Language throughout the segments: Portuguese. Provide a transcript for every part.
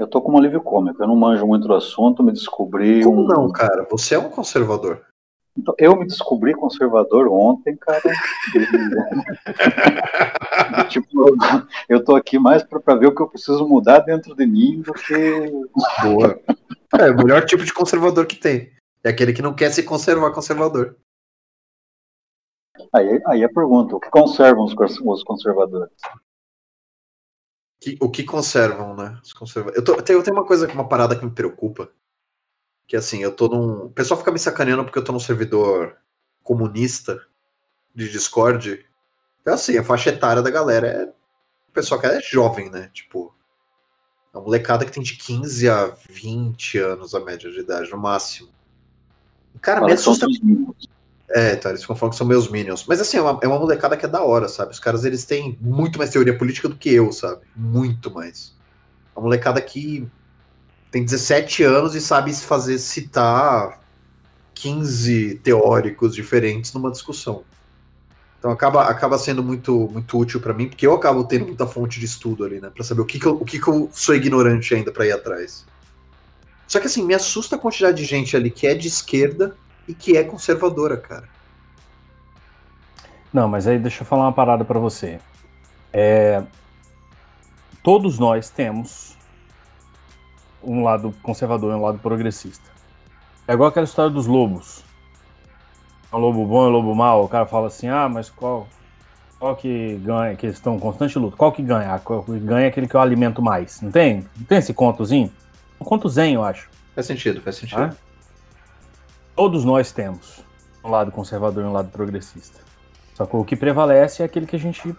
Eu tô como um alívio cômico, eu não manjo muito do assunto, me descobri. Como um... não, cara? Você é um conservador. Então, eu me descobri conservador ontem, cara. e, tipo, eu tô aqui mais para ver o que eu preciso mudar dentro de mim do que. Boa. É o melhor tipo de conservador que tem. É aquele que não quer se conservar conservador. Aí, aí a pergunta: o que conservam os, os conservadores? Que, o que conservam, né? Os conserva... eu, tô, eu, tenho, uma coisa, uma parada que me preocupa. Que assim, eu tô num. O pessoal fica me sacaneando porque eu tô num servidor comunista de Discord. Então, assim, a faixa etária da galera é. O pessoal que é jovem, né? Tipo. É uma molecada que tem de 15 a 20 anos a média de idade, no máximo. Cara, me assusta. É, tá, eles ficam falando que são meus minions. Mas assim, é uma, é uma molecada que é da hora, sabe? Os caras, eles têm muito mais teoria política do que eu, sabe? Muito mais. Uma molecada que tem 17 anos e sabe fazer citar 15 teóricos diferentes numa discussão. Então acaba, acaba sendo muito, muito útil para mim, porque eu acabo tendo muita fonte de estudo ali, né? Pra saber o que, que, eu, o que, que eu sou ignorante ainda para ir atrás. Só que assim, me assusta a quantidade de gente ali que é de esquerda e que é conservadora, cara. Não, mas aí deixa eu falar uma parada para você. É, todos nós temos um lado conservador e um lado progressista. É igual aquela história dos lobos. É um lobo bom e um lobo mau. O cara fala assim: ah, mas qual, qual que ganha? Que eles estão em constante luta. Qual que ganha? Qual que ganha é aquele que eu alimento mais. Não tem? Não tem esse contozinho? Um conto zen, eu acho. Faz sentido, faz sentido. Ah? Todos nós temos um lado conservador e um lado progressista. Só que o que prevalece é aquele que a gente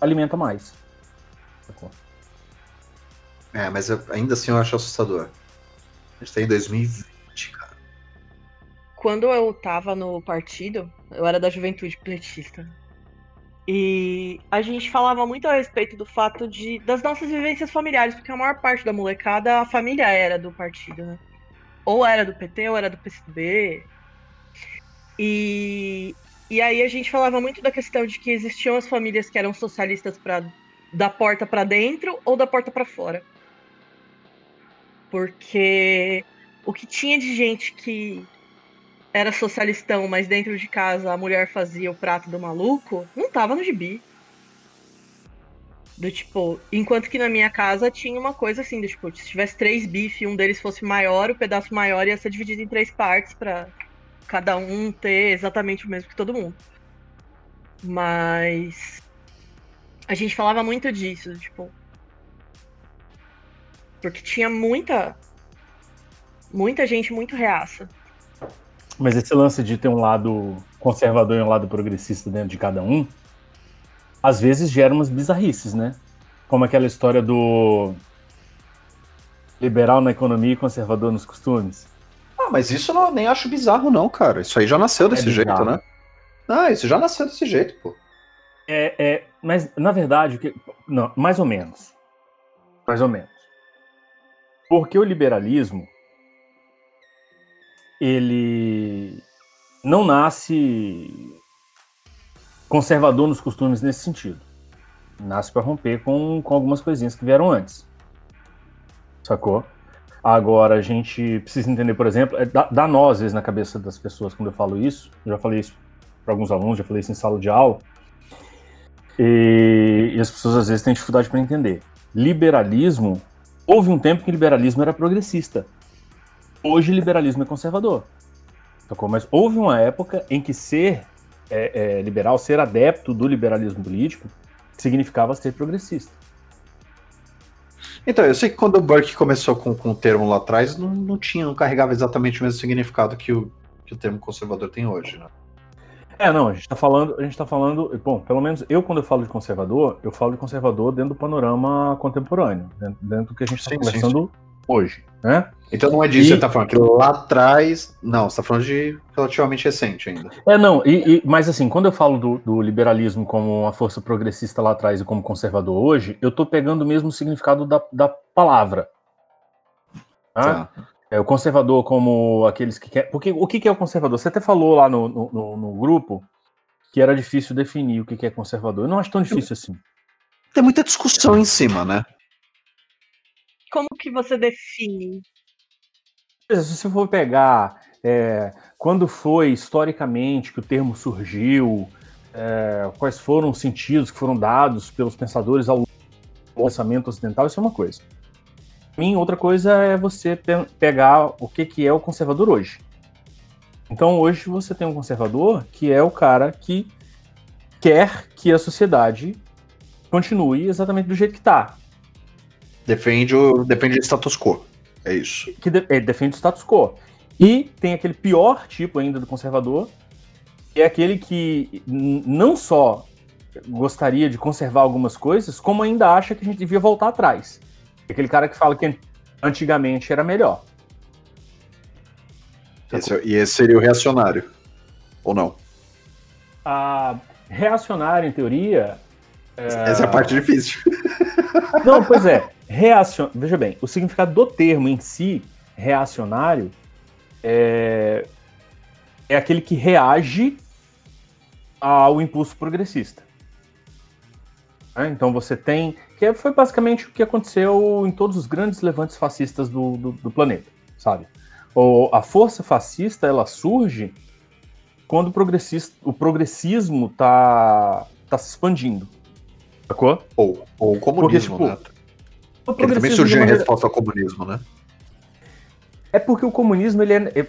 alimenta mais. Sacou? É, mas eu, ainda assim eu acho assustador. A gente tá em 2020, cara. Quando eu tava no partido, eu era da juventude petista. E a gente falava muito a respeito do fato de das nossas vivências familiares, porque a maior parte da molecada, a família era do partido, né? ou era do PT ou era do PSDB. E, e aí a gente falava muito da questão de que existiam as famílias que eram socialistas para da porta para dentro ou da porta para fora. Porque o que tinha de gente que era socialistão, mas dentro de casa a mulher fazia o prato do maluco, não tava no gibi. Do tipo, enquanto que na minha casa tinha uma coisa assim, do tipo, se tivesse três bifes e um deles fosse maior, o pedaço maior ia ser dividido em três partes para cada um ter exatamente o mesmo que todo mundo. Mas a gente falava muito disso, tipo, porque tinha muita muita gente muito reaça. Mas esse lance de ter um lado conservador e um lado progressista dentro de cada um, às vezes gera umas bizarrices, né? Como aquela história do liberal na economia e conservador nos costumes. Mas isso eu nem acho bizarro, não, cara. Isso aí já nasceu desse é jeito, né? Ah, isso já nasceu desse jeito, pô. É, é, mas, na verdade, que, não, mais ou menos. Mais ou menos. Porque o liberalismo, ele não nasce conservador nos costumes nesse sentido. Nasce para romper com, com algumas coisinhas que vieram antes. Sacou? Agora, a gente precisa entender, por exemplo, é, dá, dá vezes na cabeça das pessoas quando eu falo isso. Eu já falei isso para alguns alunos, já falei isso em sala de aula. E, e as pessoas às vezes têm dificuldade para entender. Liberalismo, houve um tempo que liberalismo era progressista. Hoje, liberalismo é conservador. Mas houve uma época em que ser é, é, liberal, ser adepto do liberalismo político, significava ser progressista. Então, eu sei que quando o Burke começou com, com o termo lá atrás, não, não tinha, não carregava exatamente o mesmo significado que o, que o termo conservador tem hoje, né? É, não, a gente está falando, a gente tá falando, bom, pelo menos eu quando eu falo de conservador, eu falo de conservador dentro do panorama contemporâneo, dentro, dentro do que a gente está conversando sim, sim hoje, né? Então não é disso e... que você está falando, que lá atrás. Não, você está falando de relativamente recente ainda. É, não, e, e, mas assim, quando eu falo do, do, liberalismo como uma força progressista lá atrás e como conservador hoje, eu estou pegando o mesmo significado da, da palavra. Tá? tá. É, o conservador como aqueles que querem. Porque o que é o conservador? Você até falou lá no, no, no grupo que era difícil definir o que é conservador. Eu não acho tão difícil assim. Tem muita discussão em cima, né? como que você define? Se você for pegar é, quando foi historicamente que o termo surgiu, é, quais foram os sentidos que foram dados pelos pensadores ao pensamento ocidental, isso é uma coisa. Para mim, outra coisa é você pe pegar o que, que é o conservador hoje. Então, hoje você tem um conservador que é o cara que quer que a sociedade continue exatamente do jeito que está. Defende o, defende o status quo. É isso. Que de, é, defende o status quo. E tem aquele pior tipo ainda do conservador, que é aquele que não só gostaria de conservar algumas coisas, como ainda acha que a gente devia voltar atrás. Aquele cara que fala que antigamente era melhor. Esse, é, e esse seria o reacionário. Ou não? A reacionário, em teoria. É... Essa é a parte difícil. Não, pois é. Veja bem, o significado do termo em si, reacionário, é, é aquele que reage ao impulso progressista. É, então você tem. Que foi basicamente o que aconteceu em todos os grandes levantes fascistas do, do, do planeta, sabe? A força fascista ela surge quando o, progressista, o progressismo tá, tá se expandindo. Sacou? Ou, ou o comunismo, porque, tipo, né? O Ele também surgiu maneira... em resposta ao comunismo, né? É porque o comunismo, ele é.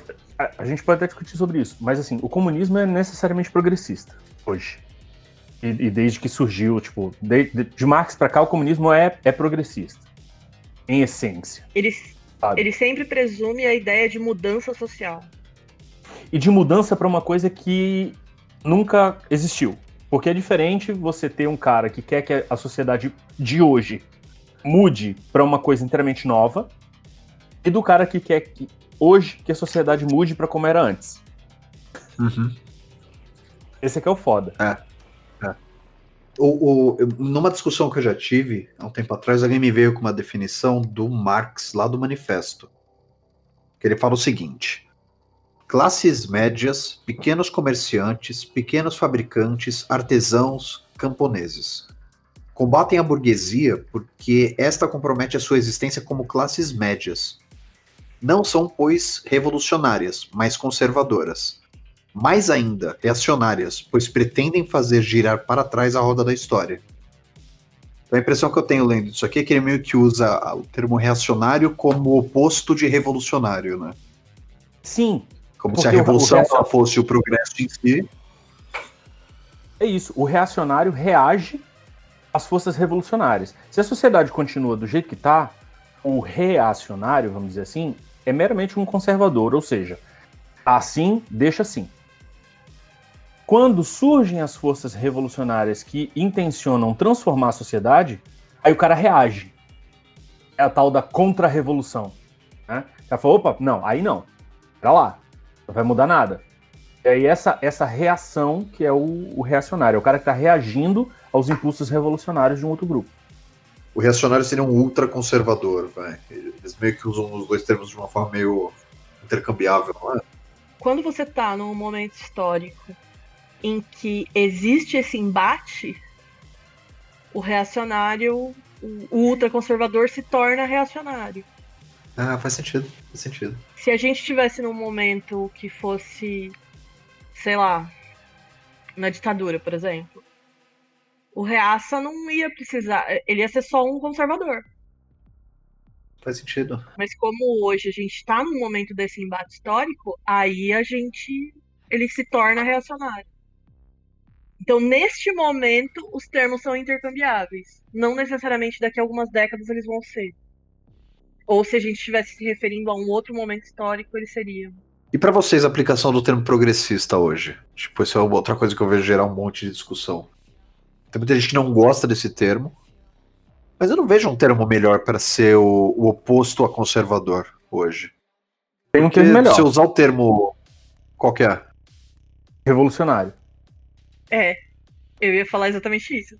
A gente pode até discutir sobre isso, mas assim, o comunismo é necessariamente progressista hoje. E, e desde que surgiu, tipo, de, de, de Marx para cá, o comunismo é, é progressista. Em essência. Ele, ele sempre presume a ideia de mudança social. E de mudança para uma coisa que nunca existiu. Porque é diferente você ter um cara que quer que a sociedade de hoje mude para uma coisa inteiramente nova e do cara que quer que hoje que a sociedade mude para como era antes. Uhum. Esse aqui é o foda. É. é. O, o, numa discussão que eu já tive há um tempo atrás, alguém me veio com uma definição do Marx lá do Manifesto. Que ele fala o seguinte: classes médias, pequenos comerciantes, pequenos fabricantes, artesãos, camponeses combatem a burguesia porque esta compromete a sua existência como classes médias. Não são, pois, revolucionárias, mas conservadoras. Mais ainda, reacionárias, pois pretendem fazer girar para trás a roda da história. Então, a impressão que eu tenho lendo isso aqui é que ele meio que usa o termo reacionário como oposto de revolucionário, né? Sim. Como se a revolução o fosse o progresso em si. É isso. O reacionário reage as forças revolucionárias. Se a sociedade continua do jeito que está, o reacionário, vamos dizer assim, é meramente um conservador, ou seja, assim, deixa assim. Quando surgem as forças revolucionárias que intencionam transformar a sociedade, aí o cara reage. É a tal da contra-revolução. Né? O cara fala, opa, não, aí não. Pra lá, não vai mudar nada. E aí essa, essa reação que é o, o reacionário, é o cara que está reagindo aos impulsos revolucionários de um outro grupo. O reacionário seria um ultraconservador, vai. Eles meio que usam os dois termos de uma forma meio intercambiável, não é? Quando você está num momento histórico em que existe esse embate, o reacionário, o ultraconservador se torna reacionário. Ah, faz sentido, faz sentido. Se a gente tivesse num momento que fosse, sei lá, na ditadura, por exemplo, o Reaça não ia precisar. Ele ia ser só um conservador. Faz sentido. Mas como hoje a gente está num momento desse embate histórico, aí a gente. ele se torna reacionário. Então, neste momento, os termos são intercambiáveis. Não necessariamente daqui a algumas décadas eles vão ser. Ou se a gente estivesse se referindo a um outro momento histórico, eles seriam. E para vocês, a aplicação do termo progressista hoje? Tipo, isso é outra coisa que eu vejo gerar um monte de discussão. Tem muita gente que não gosta desse termo. Mas eu não vejo um termo melhor para ser o, o, oposto a conservador hoje. Tem um termo melhor. Se usar o termo. Qual que é? Revolucionário. É, eu ia falar exatamente isso.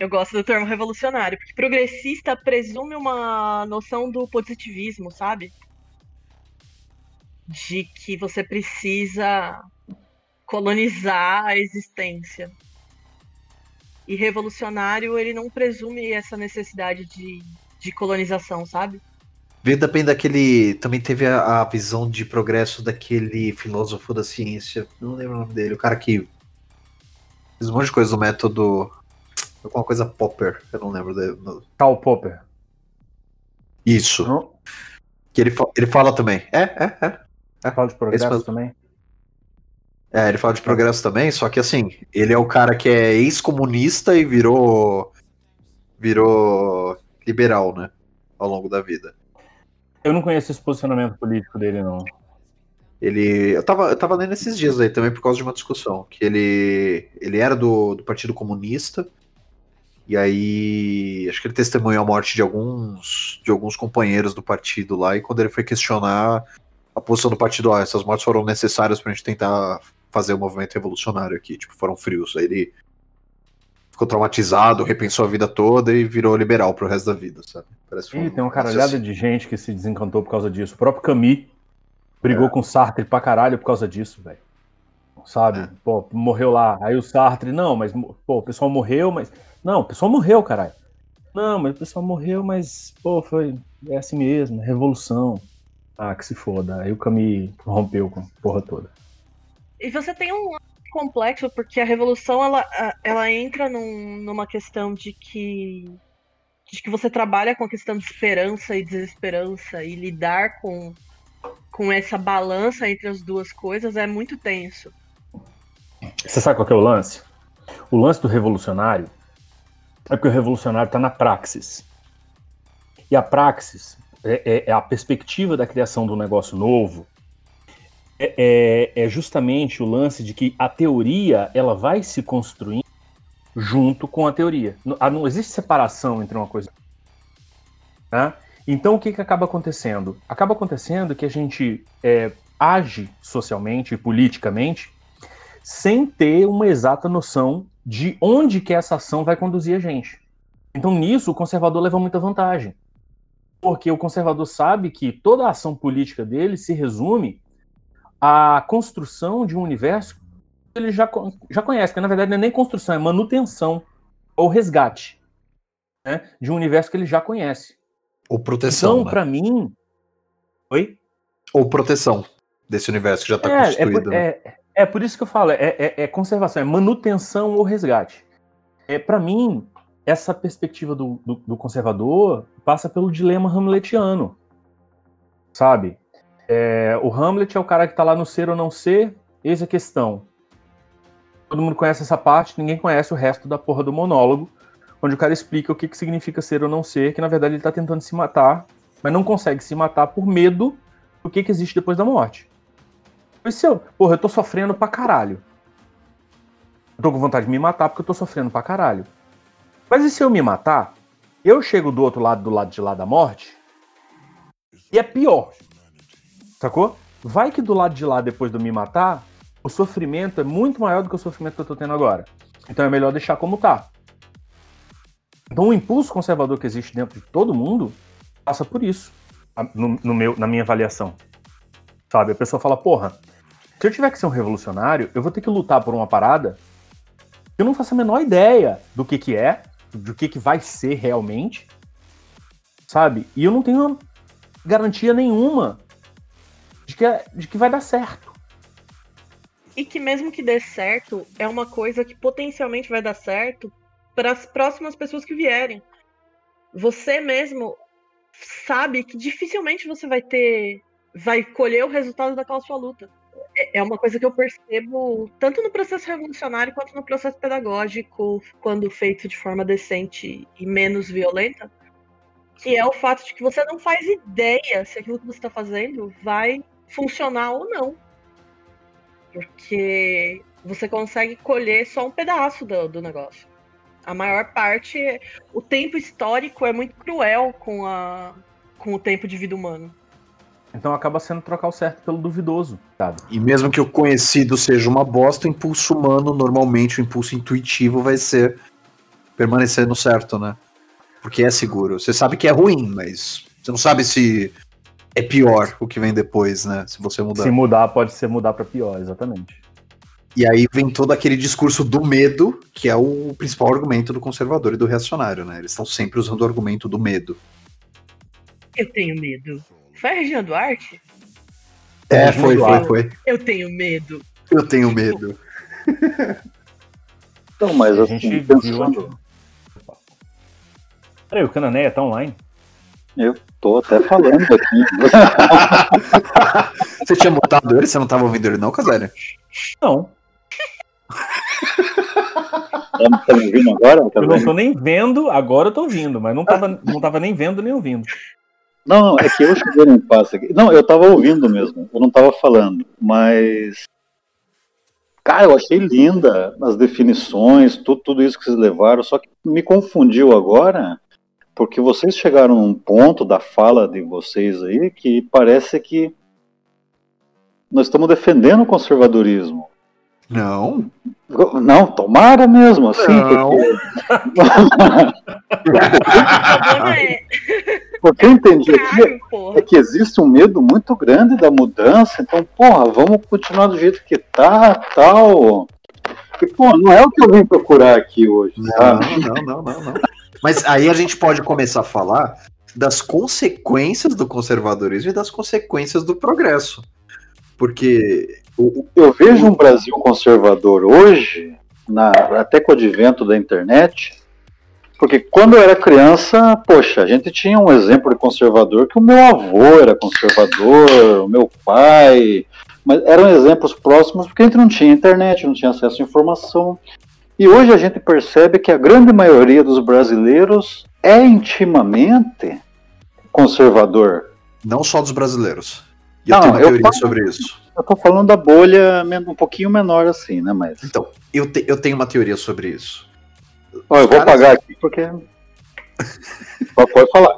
Eu gosto do termo revolucionário, porque progressista presume uma noção do positivismo, sabe? De que você precisa colonizar a existência. E revolucionário, ele não presume essa necessidade de, de colonização, sabe? Veio também daquele. Também teve a, a visão de progresso daquele filósofo da ciência. Não lembro o nome dele. O cara que fez um monte de coisa do método. Alguma coisa Popper, eu não lembro. dele. Karl Popper. Isso. Não? Que ele, ele fala também. É, é, é. Fala de progresso também. É, ele fala de progresso também, só que assim, ele é o cara que é ex-comunista e virou. virou liberal, né? Ao longo da vida. Eu não conheço esse posicionamento político dele, não. Ele. Eu tava, eu tava lendo esses dias aí também por causa de uma discussão. Que ele. Ele era do, do Partido Comunista. E aí. Acho que ele testemunhou a morte de alguns. de alguns companheiros do partido lá. E quando ele foi questionar a posição do partido, ah, essas mortes foram necessárias pra gente tentar fazer o movimento revolucionário aqui. Tipo, foram frios. Aí ele ficou traumatizado, repensou a vida toda e virou liberal pro resto da vida, sabe? Parece Ih, um tem uma caralhada assim. de gente que se desencantou por causa disso. O próprio Camus brigou com o Sartre pra caralho por causa disso, velho. Sabe? É. Pô, morreu lá. Aí o Sartre, não, mas, pô, o pessoal morreu, mas. Não, o pessoal morreu, caralho. Não, mas o pessoal morreu, mas, pô, foi. É assim mesmo, é revolução. Ah, que se foda. Aí o Camus rompeu com a porra toda. E você tem um complexo, porque a revolução ela, ela entra num- numa questão de que, de que você trabalha com a questão de esperança e desesperança, e lidar com, com essa balança entre as duas coisas é muito tenso. Você sabe qual que é o lance? O lance do revolucionário é porque o revolucionário está na praxis. E a praxis é, é- é a perspectiva da criação do negócio novo. É, é- é justamente o lance de que a teoria ela vai se construindo junto com a teoria. Não, não existe separação entre uma coisa. Tá? Então o que, que acaba acontecendo? Acaba acontecendo que a gente é, age socialmente e politicamente sem ter uma exata noção de onde que essa ação vai conduzir a gente. Então, nisso, o conservador leva muita vantagem. Porque o conservador sabe que toda a ação política dele se resume à construção de um universo que ele já, já conhece, que na verdade não é nem construção, é manutenção ou resgate né, de um universo que ele já conhece. Ou proteção. Então, né? para mim. Oi? Ou proteção desse universo que já está É, é, constituído. né? é, é por isso que eu falo, é, é- é conservação, é manutenção ou resgate. É, para mim, essa perspectiva do, do- do conservador passa pelo dilema hamletiano, sabe? É, o Hamlet é o cara que tá lá no ser ou não ser, eis a questão. Todo mundo conhece essa parte, ninguém conhece o resto da porra do monólogo, onde o cara explica o que, que significa ser ou não ser, que na verdade ele tá tentando se matar, mas não consegue se matar por medo do que, que existe depois da morte. Se eu, porra, eu tô sofrendo pra caralho. Eu tô com vontade de me matar porque eu tô sofrendo pra caralho. Mas e se eu me matar, eu chego do outro lado, do lado de lá da morte, e é pior. Sacou? Vai que do lado de lá, depois de eu me matar, o sofrimento é muito maior do que o sofrimento que eu tô tendo agora. Então é melhor deixar como tá. Então o impulso conservador que existe dentro de todo mundo passa por isso, no, no meu, na minha avaliação. Sabe? A pessoa fala, porra, se eu tiver que ser um revolucionário, eu vou ter que lutar por uma parada que eu não faço a menor ideia do que que é, do que que vai ser realmente, sabe? E eu não tenho garantia nenhuma de que, é- de que vai dar certo. E que mesmo que dê certo, é uma coisa que potencialmente vai dar certo para as próximas pessoas que vierem. Você mesmo sabe que dificilmente você vai ter, vai colher o resultado daquela sua luta. É é uma coisa que eu percebo tanto no processo revolucionário quanto no processo pedagógico, quando feito de forma decente e menos violenta, que é o fato de que você não faz ideia se aquilo que você está fazendo vai funcionar ou não porque você consegue colher só um pedaço do, do negócio. A maior parte, é- o tempo histórico é muito cruel com, a, com o tempo de vida humano. Então acaba sendo trocar o certo pelo duvidoso, sabe? E mesmo que o conhecido seja uma bosta, o impulso humano, normalmente o impulso intuitivo vai ser permanecer no certo, né? Porque é seguro. Você sabe que é ruim, mas você não sabe se é pior o que vem depois, né? Se você mudar. Se mudar, pode ser mudar pra pior, exatamente. E aí vem todo aquele discurso do medo, que é o principal argumento do conservador e do reacionário, né? Eles estão sempre usando o argumento do medo. Eu tenho medo. Foi a Regina Duarte? É, foi, foi, foi. Eu tenho medo. Eu tenho medo. Então, mas A assim, gente viu Peraí, o Cananeia tá online? eu tô até falando aqui. Você tinha mutado ele? Você não tava ouvindo ele não, Casélia? Não. Tá tá me ouvindo agora? Tá Eu não tô nem vendo, agora eu tô ouvindo, mas não tava, não tava nem vendo nem ouvindo. Não, não, é que eu cheguei no impasse aqui. Não, eu tava ouvindo mesmo, eu não tava falando, mas. Cara, eu achei linda as definições, tudo, tudo isso que vocês levaram, só que me confundiu agora, porque vocês chegaram num ponto da fala de vocês aí que parece que nós estamos defendendo o conservadorismo. Não. Não, tomara mesmo, assim, Não. porque, porque eu entendi aqui, é que existe um medo muito grande da mudança, então, porra, vamos continuar do jeito que tá, tal. E, pô, não é o que eu vim procurar aqui hoje, Não, sabe? não, não, não, não. Mas aí a gente pode começar a falar das consequências do conservadorismo e das consequências do progresso. Porque Eu vejo um Brasil conservador hoje, na- até com o advento da internet, porque quando eu era criança, poxa, a gente tinha um exemplo de conservador que o meu avô era conservador, o meu pai, mas eram exemplos próximos porque a gente não tinha internet, não tinha acesso à informação. E hoje a gente percebe que a grande maioria dos brasileiros é intimamente conservador. não só dos brasileiros. E eu Não, tenho uma eu teoria falo- sobre isso. Eu tô falando da bolha um pouquinho menor assim, né? Mas. Então, eu, te- eu tenho uma teoria sobre isso. Ó, eu vou caras- apagar aqui porque. Pode pode falar.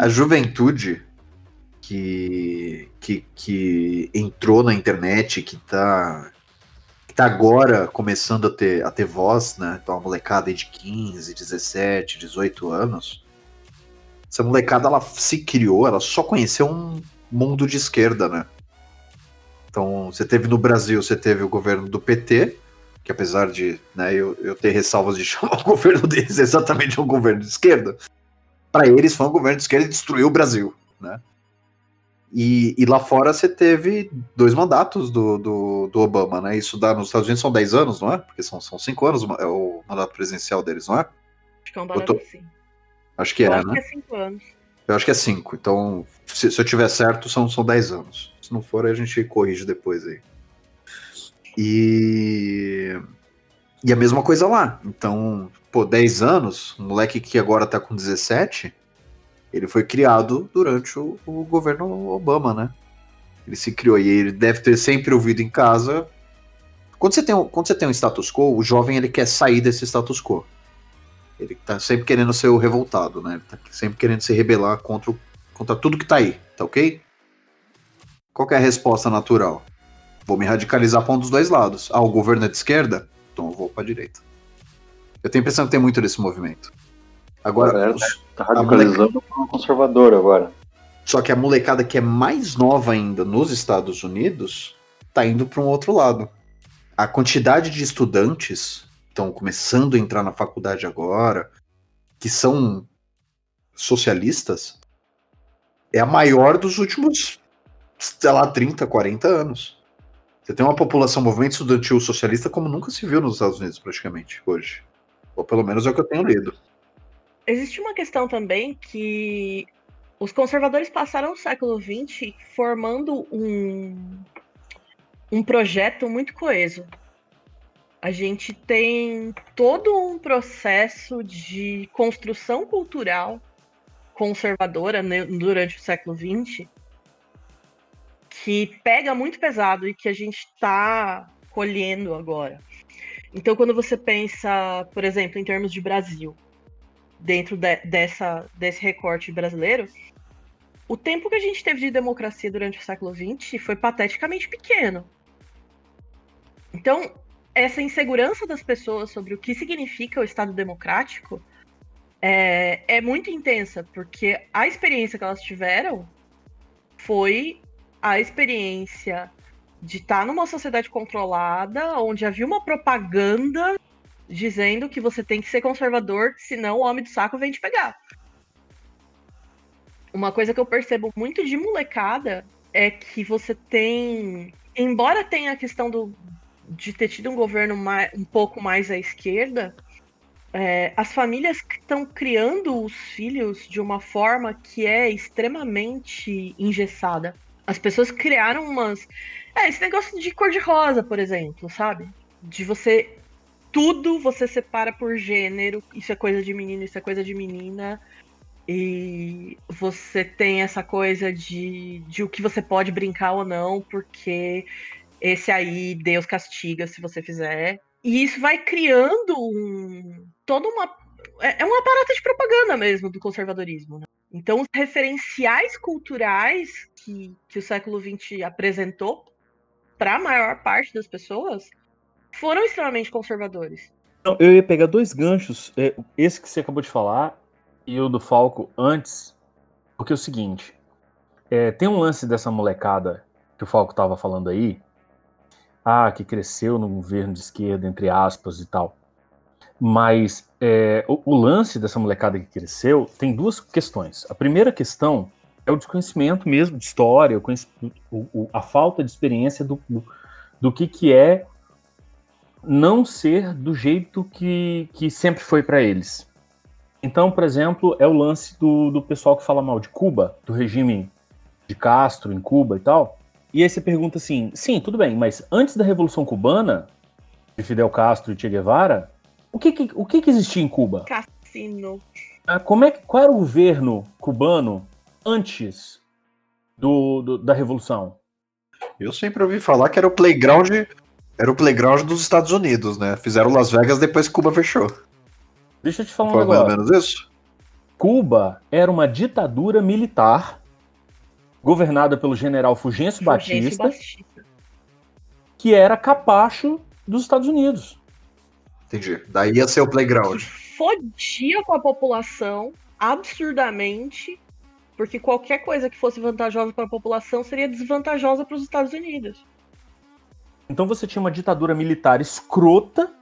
A juventude que, que, que entrou na internet, que tá, que tá agora começando a ter, a ter voz, né? Então, a molecada aí de 15, 17, 18 anos. Essa molecada, ela se criou, ela só conheceu um mundo de esquerda, né? Então, você teve no Brasil, você teve o governo do PT, que apesar de né, eu, eu ter ressalvas de chamar o governo deles exatamente um governo de esquerda, para eles foi um governo de esquerda e destruiu o Brasil, né? E, e lá fora você teve dois mandatos do, do, do Obama, né? Isso dá nos Estados Unidos são 10 anos, não é? Porque são, são 5 anos é o mandato presidencial deles, não é? Acho que é um barato tô- assim. Acho que é, acho né? que é cinco anos. Eu acho que é 5. Então, se, se eu tiver certo, são, são 10 anos. Se não for, a gente corrige depois aí. E. E a mesma coisa lá. Então, pô, 10 anos, um moleque que agora tá com 17, ele foi criado durante o, o governo Obama, né? Ele se criou e ele deve ter sempre ouvido em casa. Quando você tem um, quando você tem um status quo, o jovem ele quer sair desse status quo. Ele tá sempre querendo ser o revoltado, né? Ele tá sempre querendo se rebelar contra, o- contra tudo que tá aí, tá ok? Qual é a resposta natural? Vou me radicalizar para um dos dois lados. Ah, o governo é de esquerda? Então eu vou para direita. Eu tenho a impressão que tem muito desse movimento. Agora, Galera, os- Tá radicalizando para um conservador agora. só que a molecada que é mais nova ainda nos Estados Unidos tá indo para um outro lado. A quantidade de estudantes estão começando a entrar na faculdade agora, que são socialistas, é a maior dos últimos, sei lá, 30, 40 anos. Você tem uma população, movimento estudantil socialista como nunca se viu nos Estados Unidos, praticamente, hoje. Ou pelo menos é o que eu tenho lido. Existe uma questão também que os conservadores passaram o século XX formando um, um projeto muito coeso. A gente tem todo um processo de construção cultural conservadora né, durante o século XX que pega muito pesado e que a gente está colhendo agora. Então, quando você pensa, por exemplo, em termos de Brasil, dentro de- dessa, desse recorte brasileiro, o tempo que a gente teve de democracia durante o século XX foi pateticamente pequeno. Então, essa insegurança das pessoas sobre o que significa o Estado democrático é, é muito intensa, porque a experiência que elas tiveram foi a experiência de estar numa sociedade controlada, onde havia uma propaganda dizendo que você tem que ser conservador, senão o homem do saco vem te pegar. uma coisa que eu percebo muito de molecada é que você tem. Embora tenha a questão do, de ter tido um governo mais, um pouco mais à esquerda, é, as famílias estão criando os filhos de uma forma que é extremamente engessada. As pessoas criaram umas. É, esse negócio de cor-de-rosa, por exemplo, sabe? De você. Tudo você separa por gênero. Isso é coisa de menino, isso é coisa de menina. E você tem essa coisa de, de o que você pode brincar ou não, porque esse aí Deus castiga se você fizer. E isso vai criando um, toda uma. É, é um aparato de propaganda mesmo do conservadorismo. Né? Então, os referenciais culturais que, que o século XX apresentou para a maior parte das pessoas foram extremamente conservadores. Não, eu ia pegar dois ganchos, é, esse que você acabou de falar e o do Falco antes, porque é o seguinte: é, tem um lance dessa molecada que o Falco estava falando aí, ah, que cresceu no governo de esquerda, entre aspas e tal. Mas é, o, o, lance dessa molecada que cresceu tem duas questões. A primeira questão é o desconhecimento mesmo de história, o, o, a falta de experiência do, do, do, que, que é não ser do jeito que, que sempre foi para eles. Então, por exemplo, é o lance do, do pessoal que fala mal de Cuba, do regime de Castro em Cuba e tal. E aí você pergunta assim: sim, tudo bem, mas antes da Revolução Cubana, de Fidel Castro e Che Guevara, o que, que o que, que existia em Cuba? Cassino. Ah, como é que, qual era o governo cubano antes do, do, da Revolução? Eu sempre ouvi falar que era o playground, era o playground dos Estados Unidos, né? Fizeram Las Vegas depois que Cuba fechou. Deixa eu te falar um Foi negócio. mais ou menos isso? Cuba era uma ditadura militar governada pelo general Fulgêncio, Fulgêncio Batista, Batista, que era capacho dos Estados Unidos. Entendi. Daí ia ser o playground. Fodia com a população absurdamente, porque qualquer coisa que fosse vantajosa para a população seria desvantajosa para os Estados Unidos. Então você tinha uma ditadura militar escrota,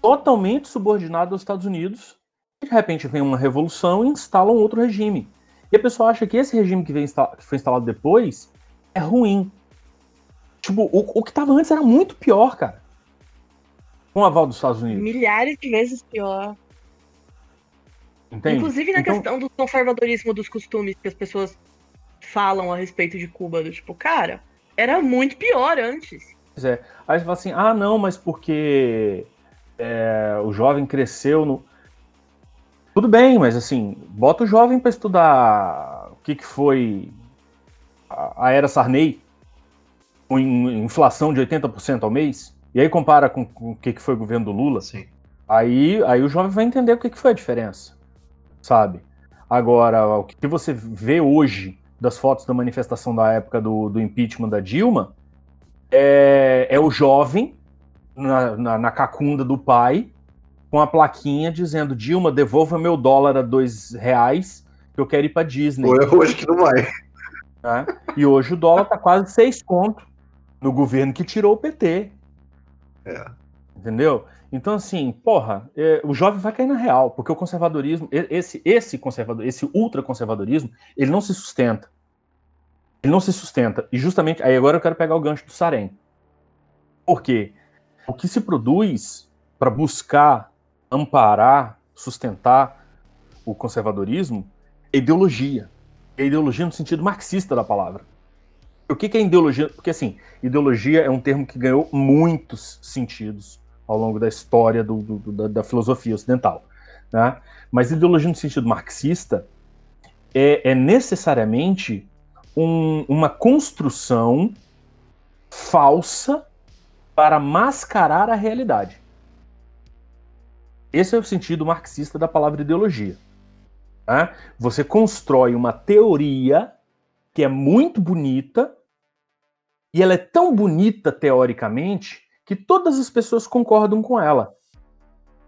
totalmente subordinada aos Estados Unidos. E de repente vem uma revolução e instala um outro regime. E a pessoa acha que esse regime que, que foi instalado depois é ruim. Tipo, o, o que estava antes era muito pior, cara com o aval dos Estados Unidos. Milhares de vezes pior. Entende? Inclusive na então... questão do conservadorismo dos costumes que as pessoas falam a respeito de Cuba, do tipo, cara, era muito pior antes. Pois é. Aí você fala assim, ah, não, mas porque é, o jovem cresceu no. Tudo bem, mas assim, bota o jovem para estudar o que, que foi a, a era Sarney, com inflação de 80% ao mês. E aí compara com, com o que, que foi o governo do Lula. Sim. Aí, aí o jovem vai entender o que, que foi a diferença, sabe? Agora, o que você vê hoje das fotos da manifestação da época do, do impeachment da Dilma é, é o jovem na, na, na, cacunda do pai com a plaquinha dizendo Dilma, devolva meu dólar a dois reais que eu quero ir para Disney. Hoje que não vai. É? E hoje o dólar tá quase seis conto no governo que tirou o PT. É. Entendeu? Então, assim, porra, é, o jovem vai cair na real, porque o conservadorismo, esse, esse conservador, esse ultraconservadorismo, ele não se sustenta. Ele não se sustenta. E justamente, aí agora eu quero pegar o gancho do Sarem. Por quê? O que se produz para buscar amparar, sustentar o conservadorismo é ideologia. É ideologia no sentido marxista da palavra. O que, que é ideologia? Porque, assim, ideologia é um termo que ganhou muitos sentidos ao longo da história do, do, da, da, filosofia ocidental. Né? Mas ideologia no sentido marxista é, é necessariamente um, uma construção falsa para mascarar a realidade. Esse é o sentido marxista da palavra ideologia. Tá? Você constrói uma teoria que é muito bonita, e ela é tão bonita teoricamente que todas as pessoas concordam com ela.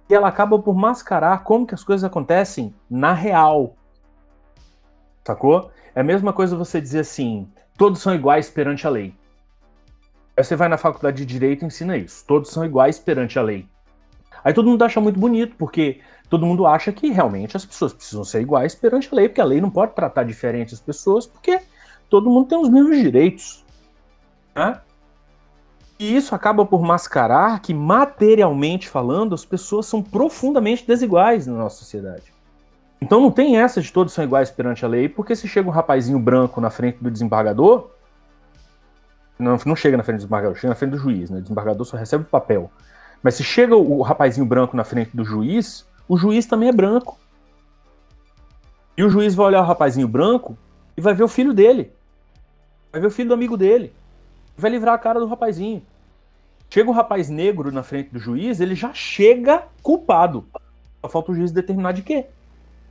E ela acaba por mascarar como que as coisas acontecem na real. Sacou? É a mesma coisa você dizer assim: todos são iguais perante a lei. Aí você vai na faculdade de direito e ensina isso. Todos são iguais perante a lei. Aí todo mundo acha muito bonito, porque todo mundo acha que realmente as pessoas precisam ser iguais perante a lei, porque a lei não pode tratar diferente as pessoas, porque todo mundo tem os mesmos direitos. Né? E isso acaba por mascarar que, materialmente falando, as pessoas são profundamente desiguais na nossa sociedade. Então não tem essa de todos são iguais perante a lei, porque se chega um rapazinho branco na frente do desembargador, não, não chega na frente do desembargador, chega na frente do juiz, né? O desembargador só recebe o papel. Mas se chega o rapazinho branco na frente do juiz, o juiz também é branco. E o juiz vai olhar o rapazinho branco e vai ver o filho dele. Vai ver o filho do amigo dele. Vai livrar a cara do rapazinho. Chega o rapaz negro na frente do juiz, ele já chega culpado. Só falta o juiz determinar de quê.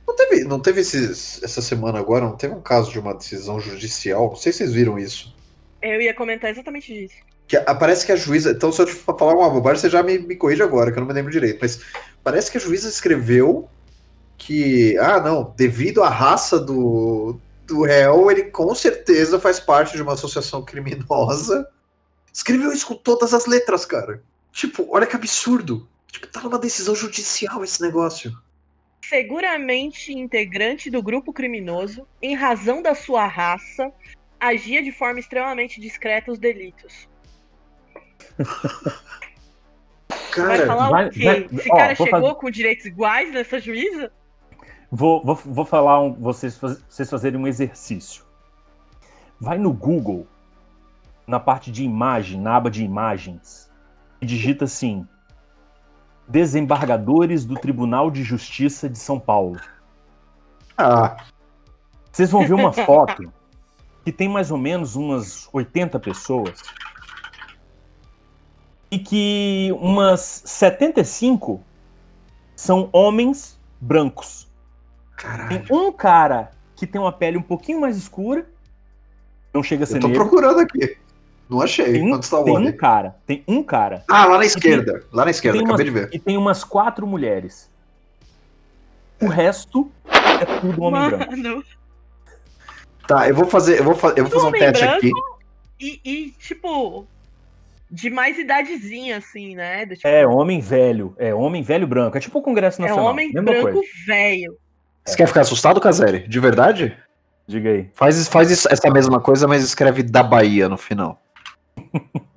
Não teve, não teve esses, essa semana agora, não teve um caso de uma decisão judicial? Não sei se vocês viram isso. Eu ia comentar exatamente disso. Que parece que a juíza. Então, se eu te falar uma bobagem, você já me, me corrige agora, que eu não me lembro direito. Mas parece que a juíza escreveu que. Ah, não, devido à raça do, do réu, ele com certeza faz parte de uma associação criminosa. Escreveu isso com todas as letras, cara. Tipo, olha que absurdo. Tipo, tá numa decisão judicial esse negócio. Seguramente integrante do grupo criminoso, em razão da sua raça, agia de forma extremamente discreta os delitos. Cara, vai falar vai- o quê? vai- Esse ó, cara chegou fazer- com direitos iguais nessa juíza? Vou, vou, vou falar um, vocês, vocês fazerem um exercício. Vai no Google, na parte de imagem, na aba de imagens, e digita assim: Desembargadores do Tribunal de Justiça de São Paulo. ah, Vocês vão ver uma foto que tem mais ou menos umas 80 pessoas. E que umas 75 são homens brancos. caralho. Tem um cara que tem uma pele um pouquinho mais escura. Não chega a ser Eu tô negro. procurando aqui. Não achei. Tem, um, Quanto está o tem um cara. Tem um cara. Ah, lá na esquerda. Lá na esquerda, tem acabei umas, de ver. E tem umas quatro mulheres. O resto é tudo homem branco. Mano. Tá, eu vou fazer, eu vou, fa eu vou fazer um Homem teste branco? aqui. E, e, tipo, de mais idadezinha, assim, né? Do, tipo, É homem velho. É homem velho branco. É tipo o Congresso é Nacional. homem Mesma branco coisa. velho. Você quer ficar assustado, Caseri? De verdade? Diga aí. Faz, faz isso- essa mesma coisa, mas escreve da Bahia no final.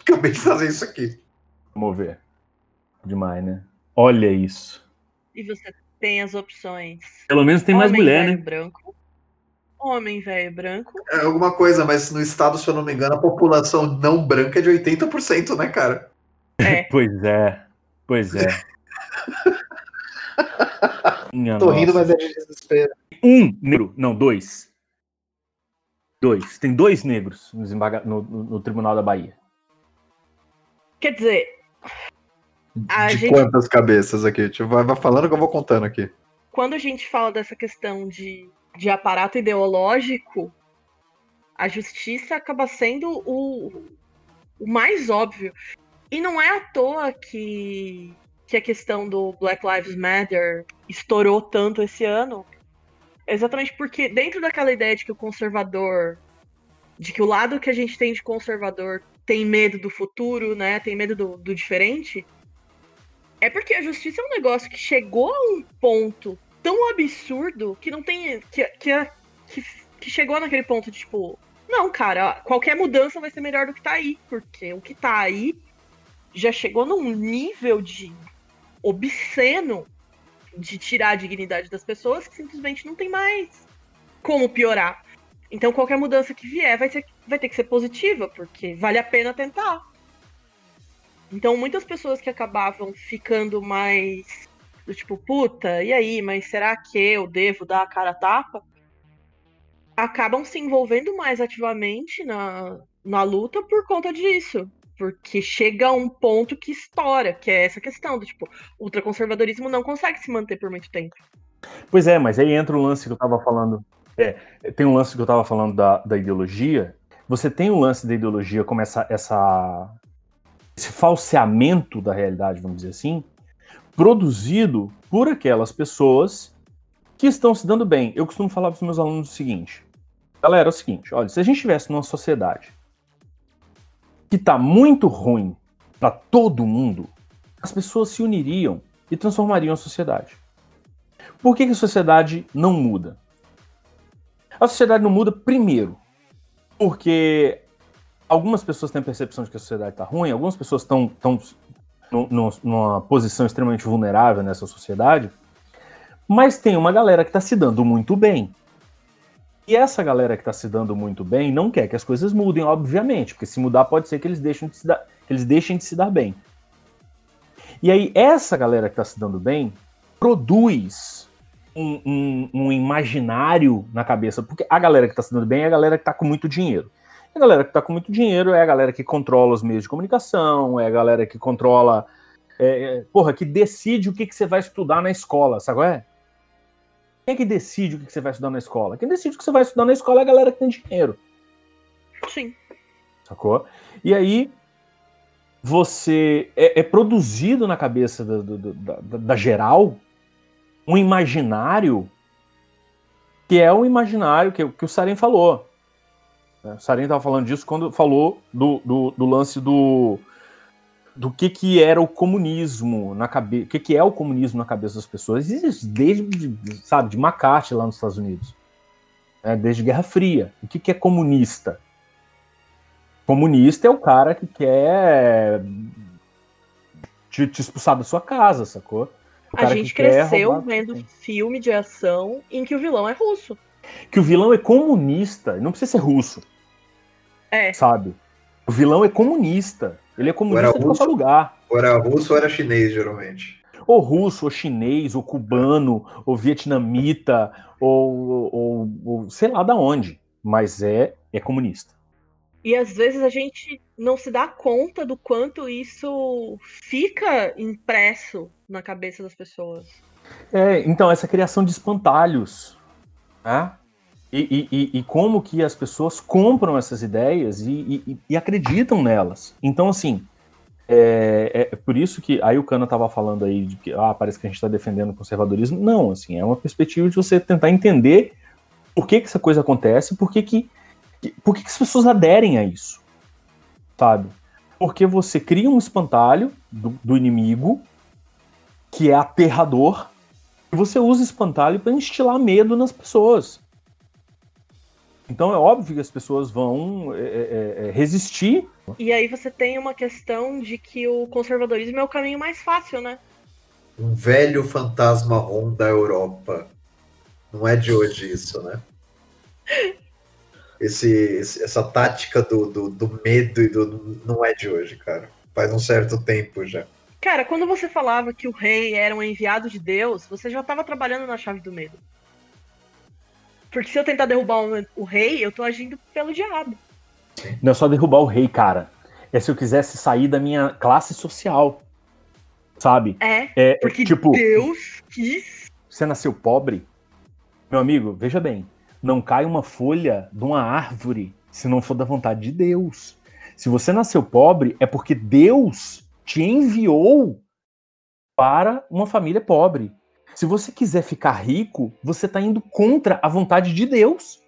Acabei de fazer isso aqui. Vamos ver. Demais, né? Olha isso. E você tem as opções. Pelo menos tem mais homem mulher, velho né? branco. Homem velho branco. É alguma coisa, mas no estado, se eu não me engano, a população não branca é de 80%, né, cara? É. Pois é. Pois é. Minha Tô rindo, nossa. mas é de desespero. Um negro. Não, dois. Dois. Tem dois negros no, no- no- Tribunal da Bahia. Quer dizer, A de gente- quantas cabeças aqui? Vai, vai falando que eu vou contando aqui. quando a gente fala dessa questão de, de aparato ideológico, a justiça acaba sendo o, o mais óbvio. E não é à toa que, que a questão do Black Lives Matter estourou tanto esse ano. Exatamente porque dentro daquela ideia de que o conservador, de que o lado que a gente tem de conservador tem medo do futuro, né? Tem medo do, do diferente. É porque a justiça é um negócio que chegou a um ponto tão absurdo que não tem. que, que, que, que chegou naquele ponto de tipo. Não, cara, qualquer mudança vai ser melhor do que tá aí. Porque o que tá aí já chegou num nível de obsceno de tirar a dignidade das pessoas que simplesmente não tem mais como piorar. Então qualquer mudança que vier vai, ser, vai ter que ser positiva, porque vale a pena tentar. Então muitas pessoas que acabavam ficando mais do tipo, puta, e aí, mas será que eu devo dar a cara a tapa? Acabam se envolvendo mais ativamente na, na luta por conta disso. Porque chega a um ponto que estoura, que é essa questão do tipo, ultraconservadorismo não consegue se manter por muito tempo. Pois é, mas aí entra o lance que eu tava falando. É, tem um lance que eu tava falando da, da ideologia. Você tem o lance da ideologia como essa, essa, esse falseamento da realidade, vamos dizer assim, produzido por aquelas pessoas que estão se dando bem. Eu costumo falar para os meus alunos o seguinte: galera, é o seguinte, olha, se a gente estivesse numa sociedade que tá muito ruim para todo mundo, as pessoas se uniriam e transformariam a sociedade. Por que, que a sociedade não muda? A sociedade não muda, primeiro, porque algumas pessoas têm a percepção de que a sociedade está ruim, algumas pessoas estão numa posição extremamente vulnerável nessa sociedade, mas tem uma galera que está se dando muito bem. E essa galera que está se dando muito bem não quer que as coisas mudem, obviamente, porque se mudar pode ser que eles deixem de se dar, eles deixem de se dar bem. E aí, essa galera que está se dando bem produz um, um, um, imaginário na cabeça, porque a galera que está se dando bem é a galera que está com muito dinheiro. A galera que está com muito dinheiro é a galera que controla os meios de comunicação, é a galera que controla. É, é, porra, que decide o que, que você vai estudar na escola, sabe qual é? Quem é que decide o que, que você vai estudar na escola? Quem decide o que você vai estudar na escola é a galera que tem dinheiro. Sim. Sacou? E aí, você é, é produzido na cabeça da, da, da, da, geral um imaginário que é o imaginário que, que o Sarin falou. Né? O Sarin estava falando disso quando falou do, do, do, lance do do que, que era o comunismo na cabeça, o que, que é o comunismo na cabeça das pessoas, Existe desde, sabe, de McCarthy lá nos Estados Unidos, né? desde Guerra Fria. O que, que é comunista? Comunista é o cara que quer te, te expulsar da sua casa, sacou? A gente cresceu vendo filme de ação em que o vilão é russo. Que o vilão é comunista, não precisa ser russo. É. Sabe? O vilão é comunista. Ele é comunista em qualquer lugar. Ou era russo ou era chinês, geralmente. Ou russo, ou chinês, ou cubano, ou vietnamita, ou, ou, ou sei lá da onde. Mas é, é comunista. E às vezes a gente não se dá conta do quanto isso fica impresso na cabeça das pessoas. É, então, essa criação de espantalhos, né? E, e, e, como que as pessoas compram essas ideias e, e acreditam nelas. Então, assim, é, é, por isso que aí o Cana estava falando aí de que ah, parece que a gente está defendendo o conservadorismo. Não, assim, é uma perspectiva de você tentar entender por que, que essa coisa acontece, por que, que por que, que as pessoas aderem a isso? Sabe? Porque você cria um espantalho do, do inimigo que é aterrador e você usa espantalho para instilar medo nas pessoas. Então é óbvio que as pessoas vão é, é, é, é, resistir. E aí você tem uma questão de que o conservadorismo é o caminho mais fácil, né? Um velho fantasma rom da Europa. Não é de hoje isso, né? esse, essa tática do, do, do, medo e do. Não é de hoje, cara. Faz um certo tempo já. Cara, quando você falava que o rei era um enviado de Deus, você já estava trabalhando na chave do medo. Porque se eu tentar derrubar o, rei, eu tô agindo pelo diabo. Não é só derrubar o rei, cara. É se eu quisesse sair da minha classe social. Sabe? É. é porque tipo, Deus quis. Você nasceu pobre? Meu amigo, veja bem não cai uma folha de uma árvore se não for da vontade de Deus. Se você nasceu pobre, é porque Deus te enviou para uma família pobre. Se você quiser ficar rico, você está indo contra a vontade de Deus.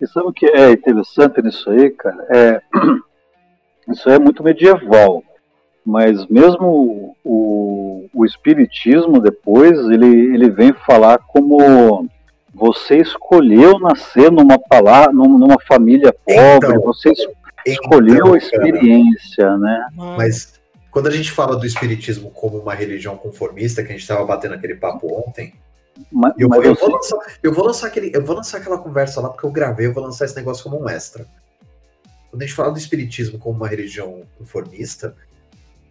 E sabe o que é interessante nisso aí, cara? É, isso é muito medieval. Mas mesmo o, o Espiritismo, depois, ele, ele vem falar como você escolheu nascer numa palavra, numa família pobre, então, você escolheu então, a experiência, cara, né? Mas quando a gente fala do espiritismo como uma religião conformista, que a gente estava batendo aquele papo ontem, mas, eu, mas eu, vou lançar, eu, vou lançar, aquele, eu vou lançar aquela conversa lá porque eu gravei, eu vou lançar esse negócio como um extra. Quando a gente fala do espiritismo como uma religião conformista,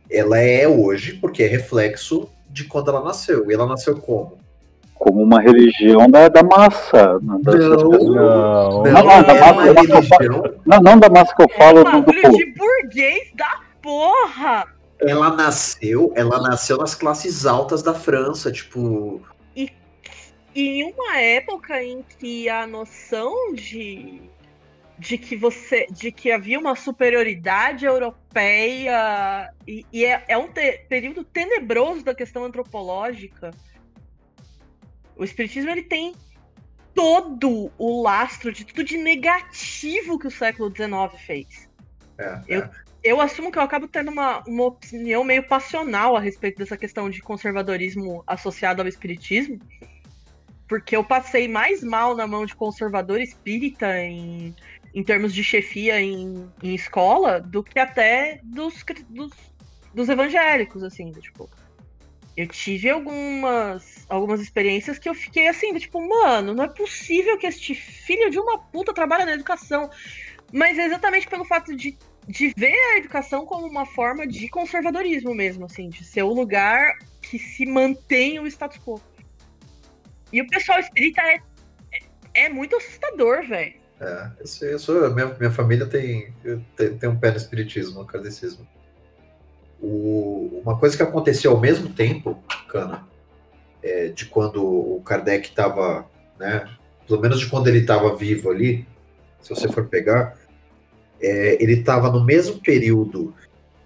ela é hoje porque é reflexo de quando ela nasceu. E ela nasceu como? como uma religião da, da massa. Né, das, não, das não, não, não, não, da massa, da massa falo, não, não da massa que eu falo. É do, do de burguês da porra! Ela nasceu, ela nasceu nas classes altas da França, tipo. E, em uma época em que a noção de de que você de que havia uma superioridade europeia e, e é, é, um te, período tenebroso da questão antropológica o espiritismo ele tem todo o lastro de tudo de negativo que o século XIX fez. É, eu, é. Eu assumo que eu acabo tendo uma, uma opinião meio passional a respeito dessa questão de conservadorismo associado ao espiritismo. Porque eu passei mais mal na mão de conservador espírita em, em termos de chefia em, em escola do que até dos, dos, dos evangélicos, assim, tipo. Eu tive algumas, algumas experiências que eu fiquei assim, tipo, mano, não é possível que este filho de uma puta trabalhe na educação. Mas é exatamente pelo fato de, de ver a educação como uma forma de conservadorismo mesmo, assim, de ser o lugar que se mantém o status quo. E o pessoal espírita é, é, é muito assustador, velho. É, eu, sou, eu sou minha, minha família tem, tem, tem um pé no espiritismo, no kardecismo. O, uma coisa que aconteceu ao mesmo tempo, Cana, é, de quando o Kardec estava, né, pelo menos de quando ele estava vivo ali, se você for pegar, é, ele estava no mesmo período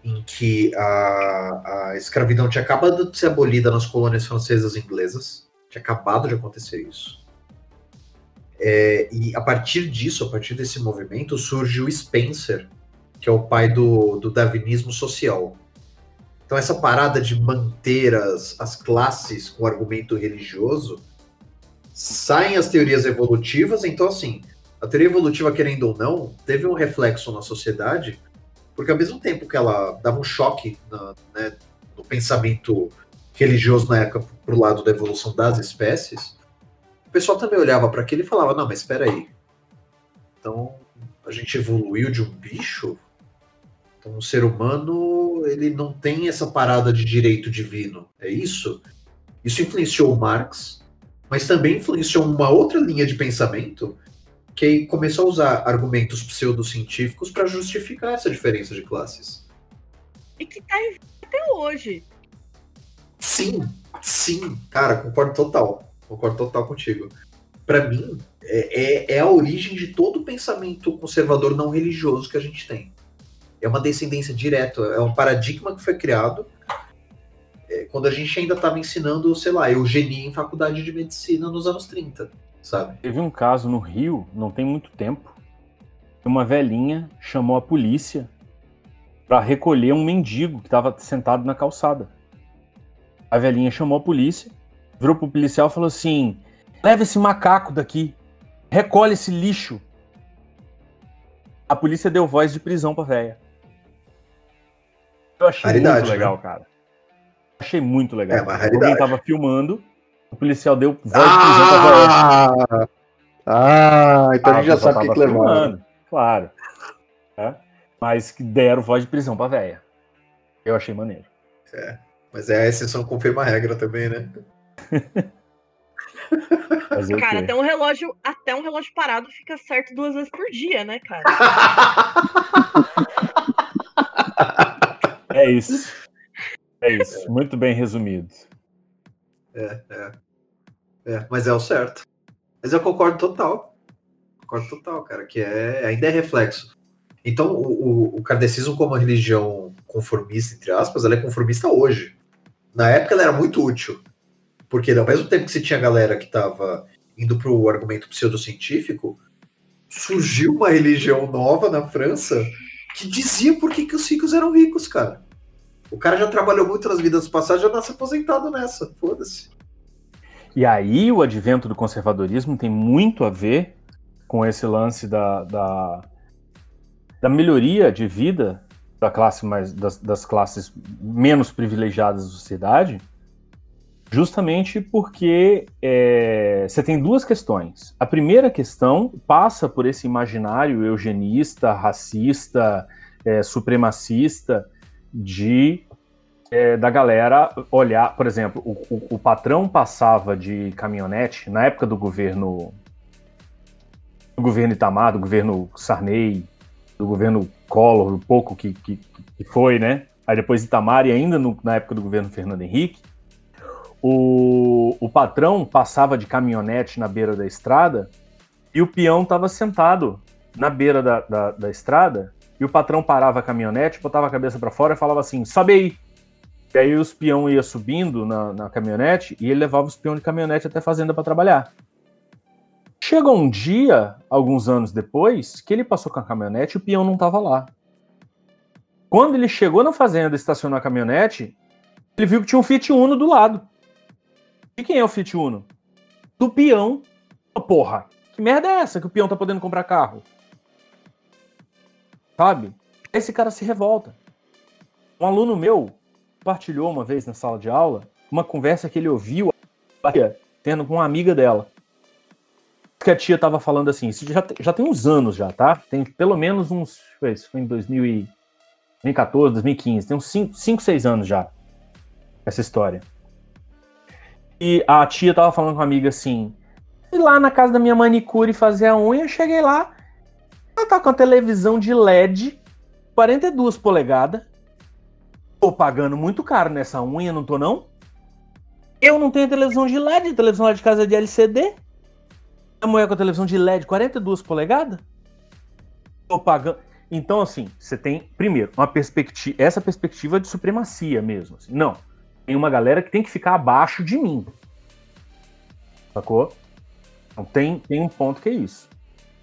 em que a, a escravidão tinha acabado de ser abolida nas colônias francesas e inglesas, tinha acabado de acontecer isso. É, e a partir disso, a partir desse movimento, surge o Spencer, que é o pai do, do darwinismo social. Então, essa parada de manter as, as classes com argumento religioso, saem as teorias evolutivas. Então, assim, a teoria evolutiva, querendo ou não, teve um reflexo na sociedade, porque ao mesmo tempo que ela dava um choque na, né, no pensamento religioso na época para o lado da evolução das espécies, o pessoal também olhava para aquilo e falava: não, mas espera aí. Então, a gente evoluiu de um bicho então, o ser humano ele não tem essa parada de direito divino, é isso? Isso influenciou Marx, mas também influenciou uma outra linha de pensamento que começou a usar argumentos pseudocientíficos para justificar essa diferença de classes. E que tá em até hoje. Sim, sim, cara, concordo total. Concordo total contigo. Para mim, é, é, é a origem de todo o pensamento conservador não religioso que a gente tem é uma descendência direta, é um paradigma que foi criado é, quando a gente ainda estava ensinando, sei lá, eugenia em faculdade de medicina nos anos 30, sabe? Teve um caso no Rio, não tem muito tempo, uma velhinha chamou a polícia para recolher um mendigo que estava sentado na calçada. A velhinha chamou a polícia, virou pro policial e falou assim: leva esse macaco daqui, recolhe esse lixo. A polícia deu voz de prisão pra velha. Eu achei raridade, muito legal, né? cara. Achei muito legal. É uma raridade. Alguém tava filmando, o policial deu voz ah! de prisão Ah, então ah, a gente já sabe o que, levar. Claro. É? Mas que deram voz de prisão pra véia. Eu achei maneiro. É. Mas é a exceção confirma a regra também, né? cara, até um relógio, até um relógio parado fica certo duas vezes por dia, né, cara? É isso. É isso. Muito bem resumido. É, é. É, mas é o certo. Mas eu concordo total. Concordo total, cara, que é, ainda é reflexo. Então, o, o, o kardecismo como uma religião conformista, entre aspas, ela é conformista hoje. Na época ela era muito útil. Porque ao mesmo tempo que você tinha galera que estava indo para o argumento pseudocientífico, surgiu uma religião nova na França que dizia por que, que os ricos eram ricos, cara. O cara já trabalhou muito nas vidas passadas, já nasce aposentado nessa. Foda-se. E aí o advento do conservadorismo tem muito a ver com esse lance da, da, da melhoria de vida da classe mais das, das, classes menos privilegiadas da sociedade, justamente porque é, você tem duas questões. A primeira questão passa por esse imaginário eugenista, racista, é, supremacista de é, da galera olhar, por exemplo, o, o, o, patrão passava de caminhonete na época do governo do governo Itamar, do governo Sarney, do governo Collor, o pouco que, que, que foi, né? Aí depois Itamar e ainda no, na época do governo Fernando Henrique, o, o patrão passava de caminhonete na beira da estrada e o peão estava sentado na beira da, da, da estrada e o patrão parava a caminhonete, botava a cabeça para fora e falava assim: sobe aí. E aí os peão ia subindo na, na caminhonete e ele levava os peão de caminhonete até a fazenda para trabalhar. Chegou um dia, alguns anos depois, que ele passou com a caminhonete e o peão não estava lá. Quando ele chegou na fazenda e estacionou a caminhonete, ele viu que tinha um Fiat Uno do lado. E quem é o Fiat Uno? Do peão. Oh, porra, que merda é essa que o peão tá podendo comprar carro? Sabe? Esse cara se revolta. Um aluno meu compartilhou uma vez na sala de aula uma conversa que ele ouviu tendo com uma amiga dela. Que a tia tava falando assim, isso já, já tem uns anos já, tá? Tem pelo menos uns. Foi em 2014, 2015, tem uns 5, 6 anos já. Essa história. E a tia tava falando com a amiga assim: lá na casa da minha manicure fazer a unha, cheguei lá, ela tá com a televisão de LED, 42 polegadas. Tô pagando muito caro nessa unha, não tô não? Eu não tenho televisão de LED, televisão lá de casa é de LCD. A mulher com a televisão de LED 42 polegadas? Tô pagando. Então, assim, você tem, primeiro, uma perspectiva, essa perspectiva de supremacia mesmo. Assim. Não. Tem uma galera que tem que ficar abaixo de mim. Sacou? Então tem, tem um ponto que é isso.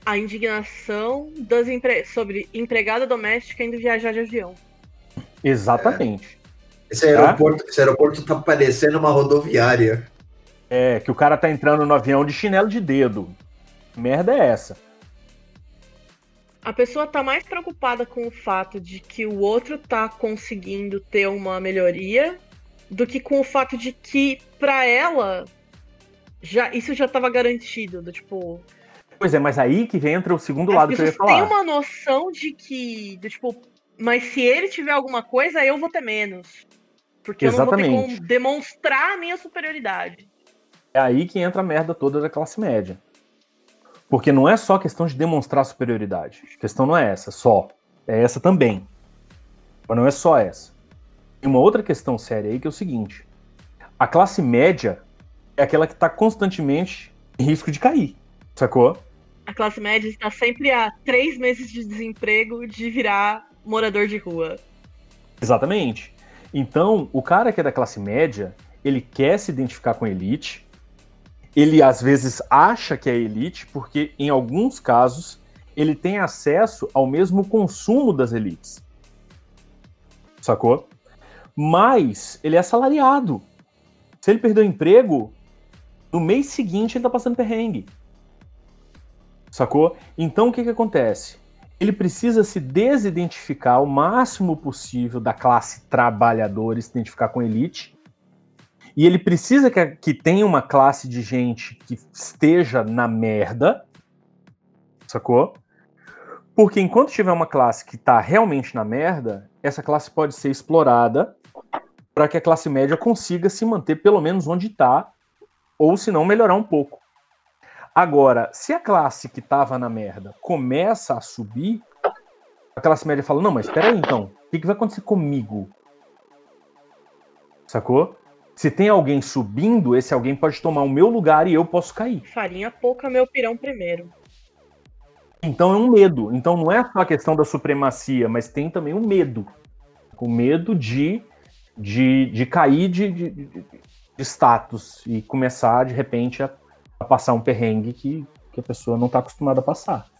A indignação das empre... sobre empregada doméstica indo viajar de avião. Exatamente. Esse aeroporto, tá? esse aeroporto tá parecendo uma rodoviária. É, que o cara tá entrando no avião de chinelo de dedo. Merda é essa? A pessoa tá mais preocupada com o fato de que o outro tá conseguindo ter uma melhoria do que com o fato de que, para ela, já isso já tava garantido. Do, tipo. Pois é, mas aí que entra o segundo lado que eu ia falar. Tem uma noção de que, do, tipo, mas se ele tiver alguma coisa, eu vou ter menos. Porque Exatamente. eu não vou ter como demonstrar a minha superioridade. É aí que entra a merda toda da classe média. Porque não é só questão de demonstrar superioridade. A questão não é essa só. É essa também. Mas não é só essa. Tem uma outra questão séria aí que é o seguinte: a classe média é aquela que está constantemente em risco de cair. Sacou? A classe média está sempre a três meses de desemprego de virar morador de rua. Exatamente. Então, o cara que é da classe média, ele quer se identificar com a elite. Ele às vezes acha que é elite, porque em alguns casos ele tem acesso ao mesmo consumo das elites. Sacou? Mas ele é assalariado. Se ele perder o emprego, no mês seguinte ele tá passando perrengue. Sacou? Então o que que acontece? ele precisa se desidentificar o máximo possível da classe trabalhadora se identificar com elite. E ele precisa que, que tenha uma classe de gente que esteja na merda, sacou? Porque enquanto tiver uma classe que está realmente na merda, essa classe pode ser explorada para que a classe média consiga se manter pelo menos onde está, ou se não melhorar um pouco. Agora, se a classe que estava na merda começa a subir, a classe média fala: Não, mas espera aí então, o que, que vai acontecer comigo? Sacou? Se tem alguém subindo, esse alguém pode tomar o meu lugar e eu posso cair. Farinha pouca, meu pirão primeiro. Então é um medo. Então não é só a questão da supremacia, mas tem também o medo. O medo de, de, de cair de, de, de status e começar, de repente, a a passar um perrengue que, que a pessoa não está acostumada a passar.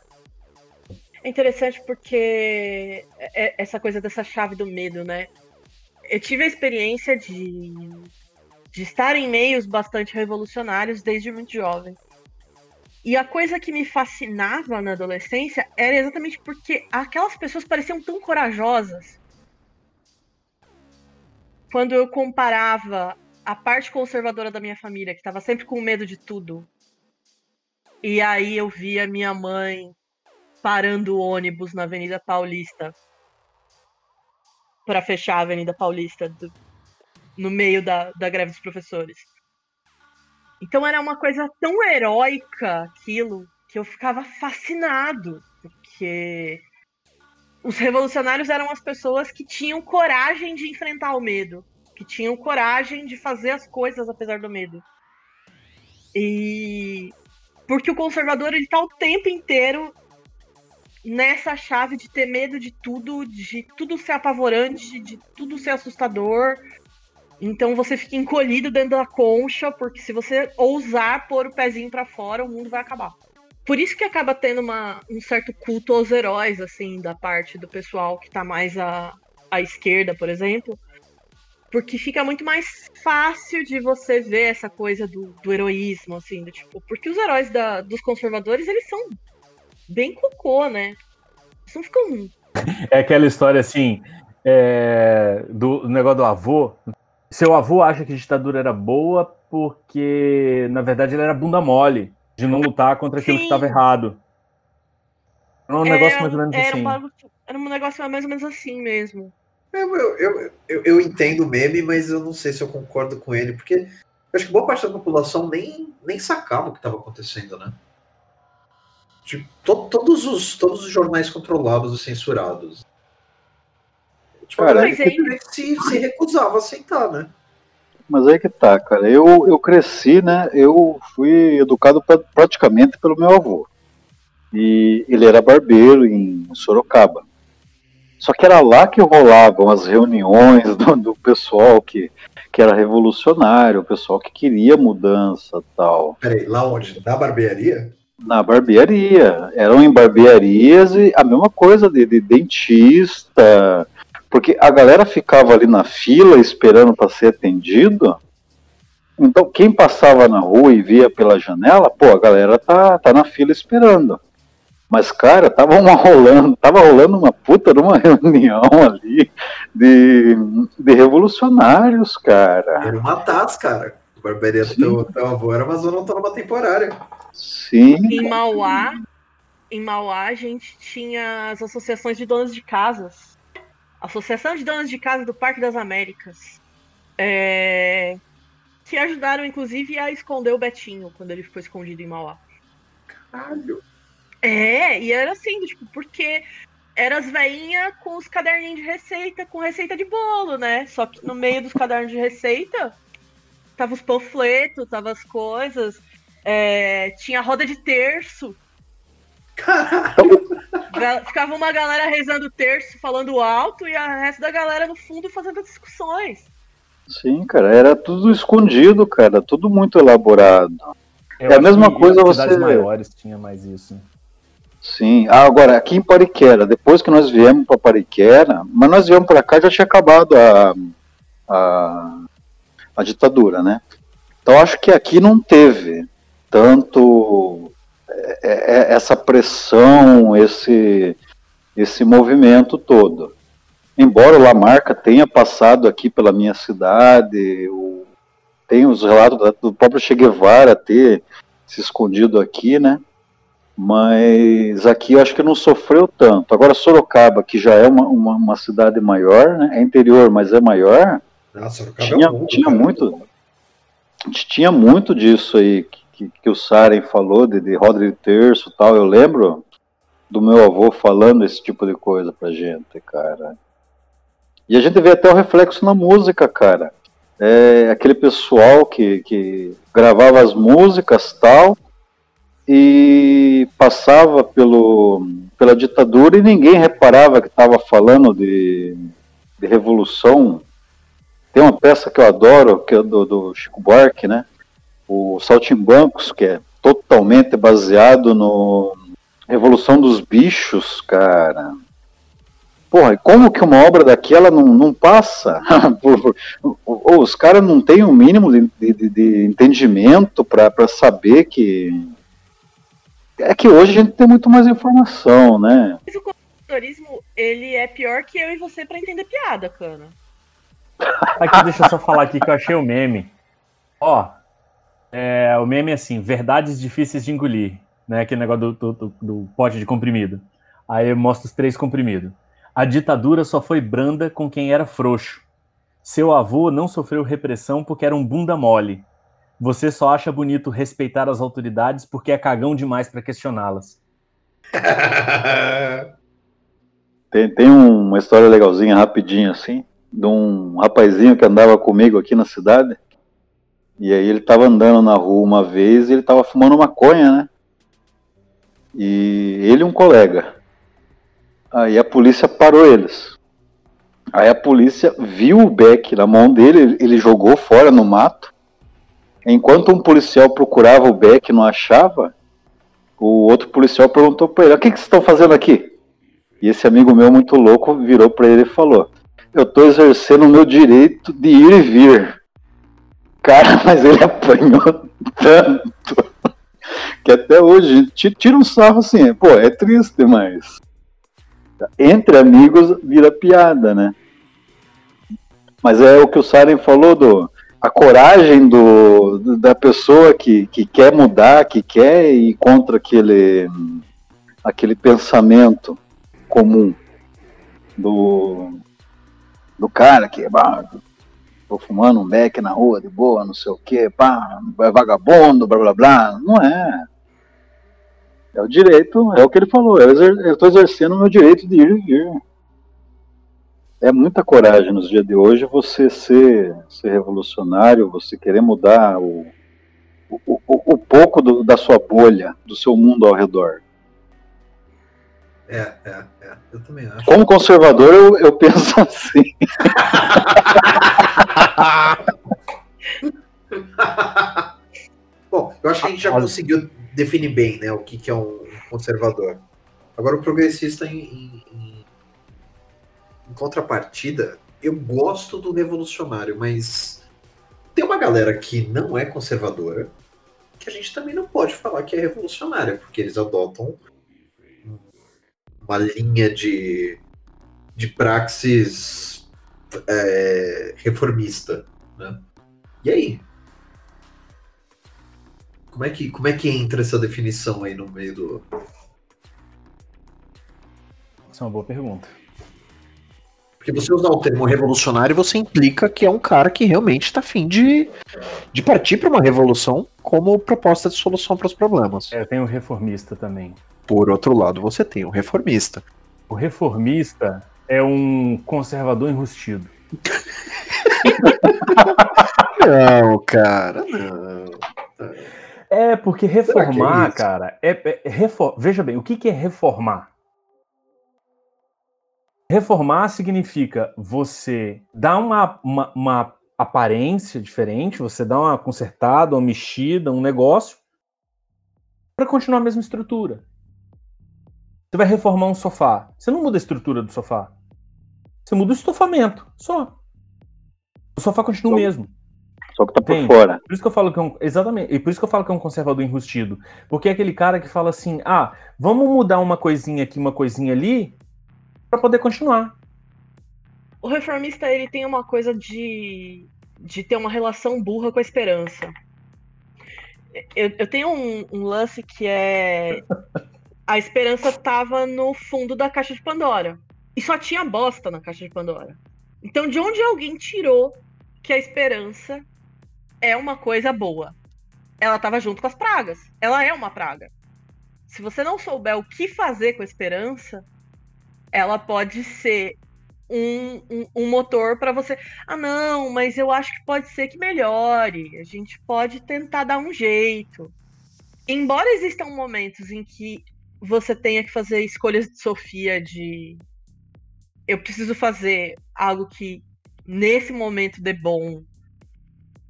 É interessante porque é, é essa coisa dessa chave do medo, né? Eu tive a experiência de, de estar em meios bastante revolucionários desde muito jovem. E a coisa que me fascinava na adolescência era exatamente porque aquelas pessoas pareciam tão corajosas. Quando eu comparava a parte conservadora da minha família, que estava sempre com medo de tudo. E aí eu via minha mãe parando o ônibus na Avenida Paulista para fechar a Avenida Paulista do, no meio da, da greve dos professores. Então era uma coisa tão heróica aquilo que eu ficava fascinado, porque os revolucionários eram as pessoas que tinham coragem de enfrentar o medo que tinham coragem de fazer as coisas apesar do medo. E porque o conservador ele tá o tempo inteiro nessa chave de ter medo de tudo, de tudo ser apavorante, de tudo ser assustador. Então você fica encolhido dentro da concha, porque se você ousar pôr o pezinho para fora, o mundo vai acabar. Por isso que acaba tendo uma, um certo culto aos heróis, assim, da parte do pessoal que tá mais a, à esquerda, por exemplo, porque fica muito mais fácil de você ver essa coisa do, do heroísmo, assim, do, tipo, porque os heróis da, dos conservadores, eles são bem cocô, né? Eles não ficam. É aquela história assim, é, do negócio do avô. Seu avô acha que a ditadura era boa porque, na verdade, ele era bunda mole de não lutar contra aquilo Sim. que estava errado. Era um negócio mais ou menos era assim. Um, era um negócio mais ou menos assim mesmo. Eu, eu, eu, eu, entendo o meme, mas eu não sei se eu concordo com ele, porque eu acho que boa parte da população nem, nem sacava o que estava acontecendo, né? Tipo, to- todos, os, todos os jornais controlados e censurados. Tipo, Cara, mas aí- se, se recusava a aceitar, né? Mas aí que tá, cara. Eu, eu cresci, né? Eu fui educado pra- praticamente pelo meu avô. E ele era barbeiro em Sorocaba. Só que era lá que rolavam as reuniões do, do pessoal que, que era revolucionário, o pessoal que queria mudança tal. Peraí, lá onde? Na barbearia? Na barbearia. Eram em barbearias e a mesma coisa de, de dentista. Porque a galera ficava ali na fila esperando para ser atendido. Então, quem passava na rua e via pela janela, pô, a galera tá, tá na fila esperando. Mas, cara, tava uma rolando, tava rolando uma puta de uma reunião ali de, de revolucionários, cara. Era uma TAS, cara. Do Sim. teu, teu avô era uma zona autônoma temporária. Sim, Em Mauá, em Mauá, a gente tinha as associações de donos de casas. Associação de Donos de Casa do Parque das Américas. É, Que ajudaram, inclusive, a esconder o Betinho quando ele ficou escondido em Mauá. Caralho. É, e era assim, tipo, porque eram as veinhas com os caderninhos de receita, com receita de bolo, né? Só que no meio dos cadernos de receita tava os panfletos, tava as coisas, é, tinha roda de terço. Caralho. Ficava uma galera rezando terço, falando alto, e a resto da galera no fundo fazendo discussões. sim, cara, era tudo escondido, cara, tudo muito elaborado. Eu É a mesma que coisa você- maiores tinha mais isso. Sim. Ah, agora, aqui em Pariquera, depois que nós viemos para Pariquera, mas nós viemos para cá já tinha acabado a, a, a ditadura, né? Então acho que aqui não teve tanto é, é, essa pressão, esse, esse movimento todo. Embora o Lamarca tenha passado aqui pela minha cidade, tem os relatos do próprio Che Guevara ter se escondido aqui, né? Mas aqui eu acho que não sofreu tanto. Agora Sorocaba, que já é uma, uma, uma cidade maior, né? é interior, mas é maior, tinha, é um mundo, tinha muito tinha muito disso aí que, que, o Saren falou, de, de roda de terço e tal, eu lembro do meu avô falando esse tipo de coisa pra gente, cara. E a gente vê até o reflexo na música, cara. É, aquele pessoal que, que gravava as músicas tal e passava pelo, pela ditadura e ninguém reparava que estava falando de, de revolução. Tem uma peça que eu adoro, que é do, do Chico Buarque, né? O Saltimbancos, que é totalmente baseado no Revolução dos Bichos, cara. Porra, como que uma obra daquela não, não passa? Os caras não têm o mínimo de, de- de entendimento para saber que. É que hoje a gente tem muito mais informação, né? Mas o conservadorismo, ele é pior que eu e você pra entender piada, cana. Aqui, deixa eu só falar aqui que eu achei o meme. Ó, é, o meme é assim, verdades difíceis de engolir, né? Aquele negócio do, do, do- do pote de comprimido. Aí mostra os três comprimidos. A ditadura só foi branda com quem era frouxo. Seu avô não sofreu repressão porque era um bunda mole. Você só acha bonito respeitar as autoridades porque é cagão demais pra questioná-las. Tem, tem uma história legalzinha, rapidinho assim, de um rapazinho que andava comigo aqui na cidade. E aí ele tava andando na rua uma vez e ele tava fumando maconha, né? E ele e um colega. Aí a polícia parou eles. Aí a polícia viu o beck na mão dele, ele- ele jogou fora no mato. Enquanto um policial procurava o beck e não achava, o outro policial perguntou para ele: O que, que vocês estão fazendo aqui? E esse amigo meu muito louco virou para ele e falou: eu tô exercendo o meu direito de ir e vir. Cara, mas ele apanhou tanto que até hoje tira um sarro assim, pô, é triste, mas entre amigos vira piada, né? Mas é o que o Saren falou do a coragem do, da pessoa que, que quer mudar, que quer ir contra aquele, aquele pensamento comum do, do cara que bah, fumando um beck na rua de boa, não sei o que, pá, é vagabundo, blá blá blá. Não é. É o direito, é o que ele falou, eu estou exercendo o meu direito de ir e vir. É muita coragem nos dias de hoje você ser, ser revolucionário, você querer mudar o, o, o, o pouco do, da sua bolha, do seu mundo ao redor. É, é, é. Eu também acho. Como conservador, eu, eu penso assim. Bom, eu acho que a gente já conseguiu definir bem né, o que, que é um conservador. Agora, o progressista, em, contrapartida, eu gosto do revolucionário, mas tem uma galera que não é conservadora que a gente também não pode falar que é revolucionária, porque eles adotam uma linha de, de praxis é, reformista. Né? E aí? Como é, que, como é que entra essa definição aí no meio do. Essa é uma boa pergunta. Porque você usar o termo revolucionário, você implica que é um cara que realmente está afim de, de partir para uma revolução como proposta de solução para os problemas. É, tem o reformista também. Por outro lado, você tem o reformista. O reformista é um conservador enrustido. não, cara, não. É, porque reformar, é cara, é, é refor... veja bem, o que, que é reformar? Reformar significa você dar uma, uma, uma aparência diferente, você dá uma consertada, uma mexida, um negócio, para continuar a mesma estrutura. Você vai reformar um sofá. Você não muda a estrutura do sofá. Você muda o estofamento, só. O sofá continua o mesmo. Só que tá por fora. Por isso que eu falo que é um, exatamente. E por isso que eu falo que é um conservador enrustido, porque é aquele cara que fala assim: "Ah, vamos mudar uma coisinha aqui, uma coisinha ali para poder continuar". O reformista ele tem uma coisa de de ter uma relação burra com a esperança. Eu, eu tenho um, um lance que é a esperança estava no fundo da caixa de Pandora. E só tinha bosta na caixa de Pandora. Então, de onde alguém tirou que a esperança é uma coisa boa? Ela estava junto com as pragas. Ela é uma praga. Se você não souber o que fazer com a esperança, ela pode ser um, um, um motor para você. Ah, não, mas eu acho que pode ser que melhore. A gente pode tentar dar um jeito. Embora existam momentos em que você tenha que fazer escolhas de Sofia de eu preciso fazer algo que nesse momento dê bom,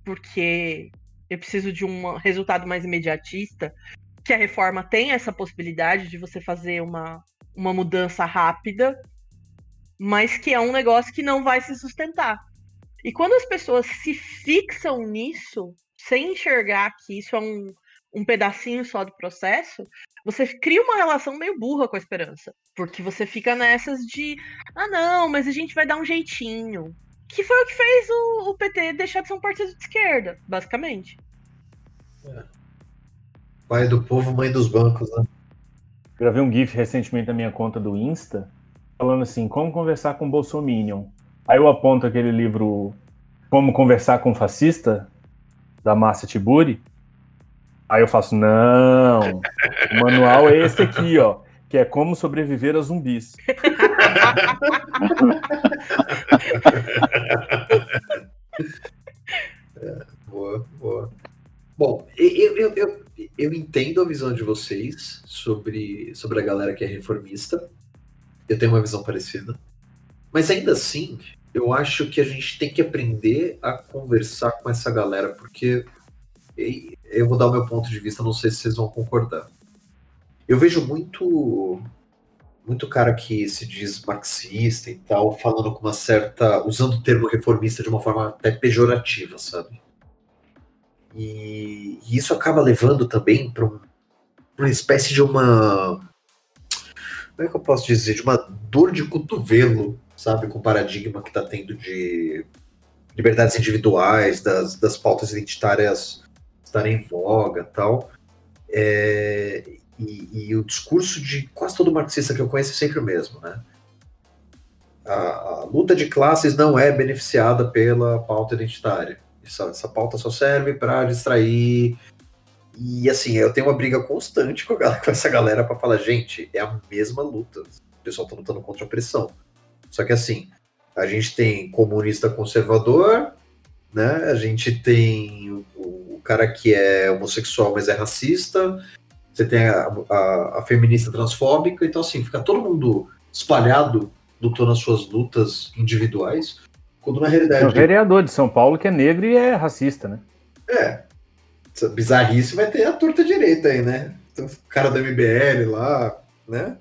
porque eu preciso de um resultado mais imediatista, que a reforma tem essa possibilidade de você fazer uma, uma mudança rápida, mas que é um negócio que não vai se sustentar. E quando as pessoas se fixam nisso, sem enxergar que isso é um, um pedacinho só do processo, você cria uma relação meio burra com a esperança. Porque você fica nessas de, ah, não, mas a gente vai dar um jeitinho. Que foi o que fez o, o PT deixar de ser um partido de esquerda, basicamente. É. Pai do povo, mãe dos bancos, né? Gravei um GIF recentemente na minha conta do Insta, falando assim: como conversar com Bolsominion. Aí eu aponto aquele livro Como Conversar com Fascista, da Márcia Tiburi. Aí eu faço, não, o manual é esse aqui, ó, que é como sobreviver a zumbis. é, boa, boa. Bom, eu, eu, eu, eu entendo a visão de vocês sobre, sobre a galera que é reformista. Eu tenho uma visão parecida. Mas ainda assim, eu acho que a gente tem que aprender a conversar com essa galera, porque eu vou dar o meu ponto de vista, não sei se vocês vão concordar. Eu vejo muito muito cara que se diz marxista e tal, falando com uma certa. usando o termo reformista de uma forma até pejorativa, sabe? E, e isso acaba levando também para um, uma espécie de uma. Como é que eu posso dizer? De uma dor de cotovelo, sabe? Com o paradigma que está tendo de liberdades individuais, das, das pautas identitárias estarem em voga tal. É, e, e, o discurso de quase todo marxista que eu conheço é sempre o mesmo, né? A, a luta de classes não é beneficiada pela pauta identitária. Essa, essa pauta só serve para distrair. E assim, eu tenho uma briga constante com, a, com essa galera para falar, gente, é a mesma luta. O pessoal tá lutando contra a opressão. Só que assim, a gente tem comunista conservador, né? A gente tem o, o cara que é homossexual, mas é racista você tem a, a, a, feminista transfóbica, então assim, fica todo mundo espalhado lutando as suas lutas individuais, quando na realidade... Tem o vereador de São Paulo que é negro e é racista, né? É, essa bizarrice vai ter a torta direita aí, né? Então, o cara do MBL lá, né?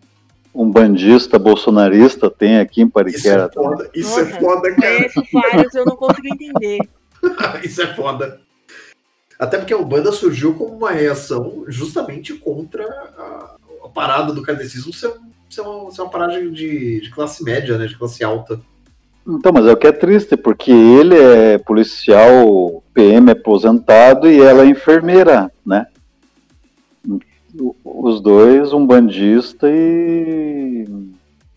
Um bandista bolsonarista tem aqui em Pariquera. Isso é foda, isso é foda cara. Conheço vários, eu não consigo entender. isso é foda. Até porque a Ubanda surgiu como uma reação justamente contra a, a parada do kardecismo ser, ser, uma, ser uma parada de, de classe média, né? De classe alta. Então, mas é o que é triste, porque ele é policial PM aposentado e ela é enfermeira, né? Os dois, um bandista e.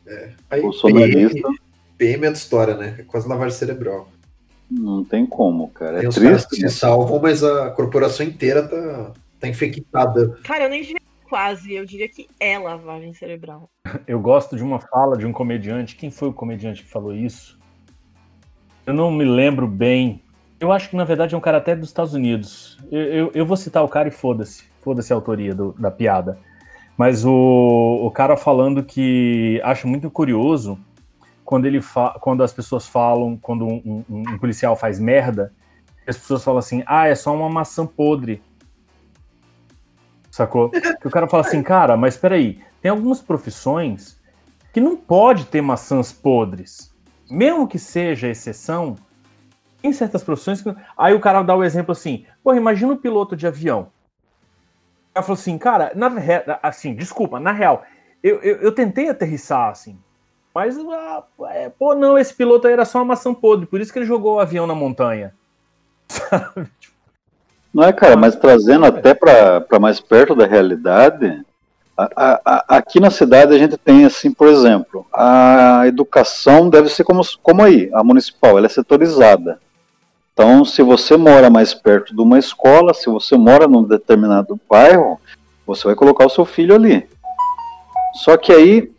É. Aí, bolsonarista. PM, PM é de história, né? É quase lavagem cerebral. Não tem como, cara. É tem triste. que se salvam, mas a corporação inteira tá, tá infectada. Cara, eu nem diria quase, eu diria que é lavagem cerebral. Eu gosto de uma fala de um comediante. Quem foi o comediante que falou isso? Eu não me lembro bem. Eu acho que na verdade é um cara até dos Estados Unidos. Eu, eu, eu vou citar o cara e foda-se. Foda-se a autoria do, da piada. Mas o, o cara falando que acho muito curioso quando, ele quando as pessoas falam, quando um, um, um, policial faz merda, as pessoas falam assim, ah, é só uma maçã podre. Sacou? Que o cara fala assim, cara, mas espera aí, tem algumas profissões que não pode ter maçãs podres. Mesmo que seja exceção, em certas profissões. Que... Aí o cara dá o exemplo assim, pô, imagina um piloto de avião. Cara falou assim, cara, na assim, desculpa, na real, eu, eu, eu tentei aterrissar assim. Mas, ah, é, pô, não, esse piloto aí era só uma maçã podre, por isso que ele jogou o avião na montanha. Não é, cara, mas trazendo até para mais perto da realidade, a, a, aqui na cidade a gente tem, assim, por exemplo, a educação deve ser como, como aí, a municipal, ela é setorizada. Então, se você mora mais perto de uma escola, se você mora num determinado bairro, você vai colocar o seu filho ali. Só que aí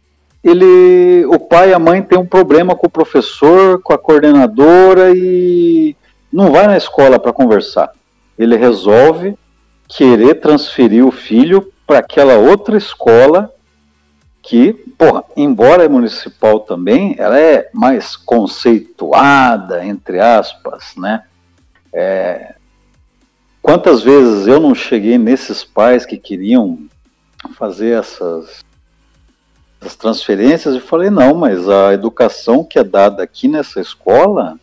ele, o pai e a mãe tem um problema com o professor, com a coordenadora e não vai na escola para conversar. Ele resolve querer transferir o filho para aquela outra escola que, porra, embora é municipal também, ela é mais conceituada, entre aspas, né? É... Quantas vezes eu não cheguei nesses pais que queriam fazer essas as transferências e falei, não, mas a educação que é dada aqui nessa escola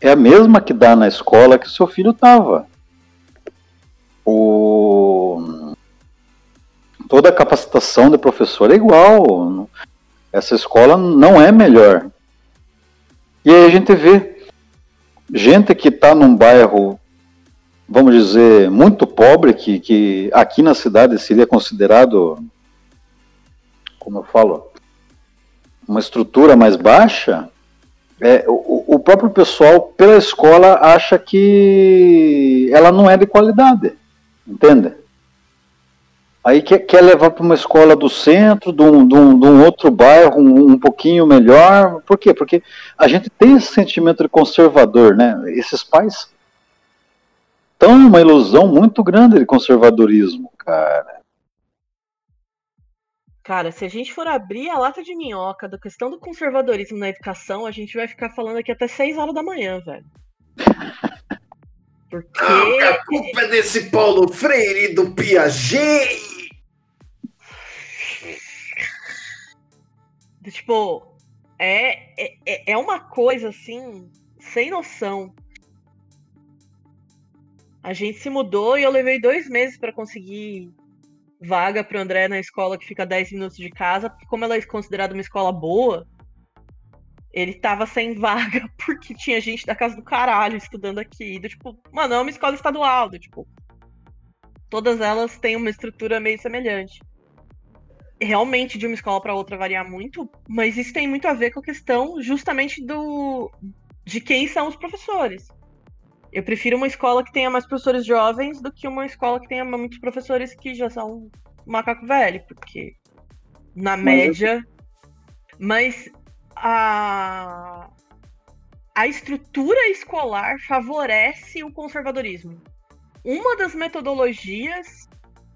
é a mesma que dá na escola que seu filho estava. O... Toda a capacitação de professor é igual. Essa escola não é melhor. E aí a gente vê gente que está num bairro, vamos dizer, muito pobre, que, que aqui na cidade seria considerado como eu falo, uma estrutura mais baixa, é, o, o, próprio pessoal, pela escola, acha que ela não é de qualidade, entende? Aí quer, quer levar para uma escola do centro, de um, de um, de um outro bairro um, um, pouquinho melhor. Por quê? Porque a gente tem esse sentimento de conservador, né? Esses pais estão numa ilusão muito grande de conservadorismo, cara. Cara, se a gente for abrir a lata de minhoca da questão do conservadorismo na educação, a gente vai ficar falando aqui até 6 horas da manhã, velho. Porque. Ah, a culpa é desse Paulo Freire do Piaget! Tipo, é, é, é, é uma coisa assim, sem noção. A gente se mudou e eu levei dois meses para conseguir vaga pro André na escola que fica 10 minutos de casa, porque como ela é considerada uma escola boa, ele tava sem vaga porque tinha gente da casa do caralho estudando aqui. Do, tipo, mano, é uma escola estadual, do, tipo. Todas elas têm uma estrutura meio semelhante. Realmente de uma escola para outra varia muito, mas isso tem muito a ver com a questão justamente do de quem são os professores. Eu prefiro uma escola que tenha mais professores jovens do que uma escola que tenha muitos professores que já são macaco velho, porque na mas média. Eu... Mas a, a estrutura escolar favorece o conservadorismo. Uma das metodologias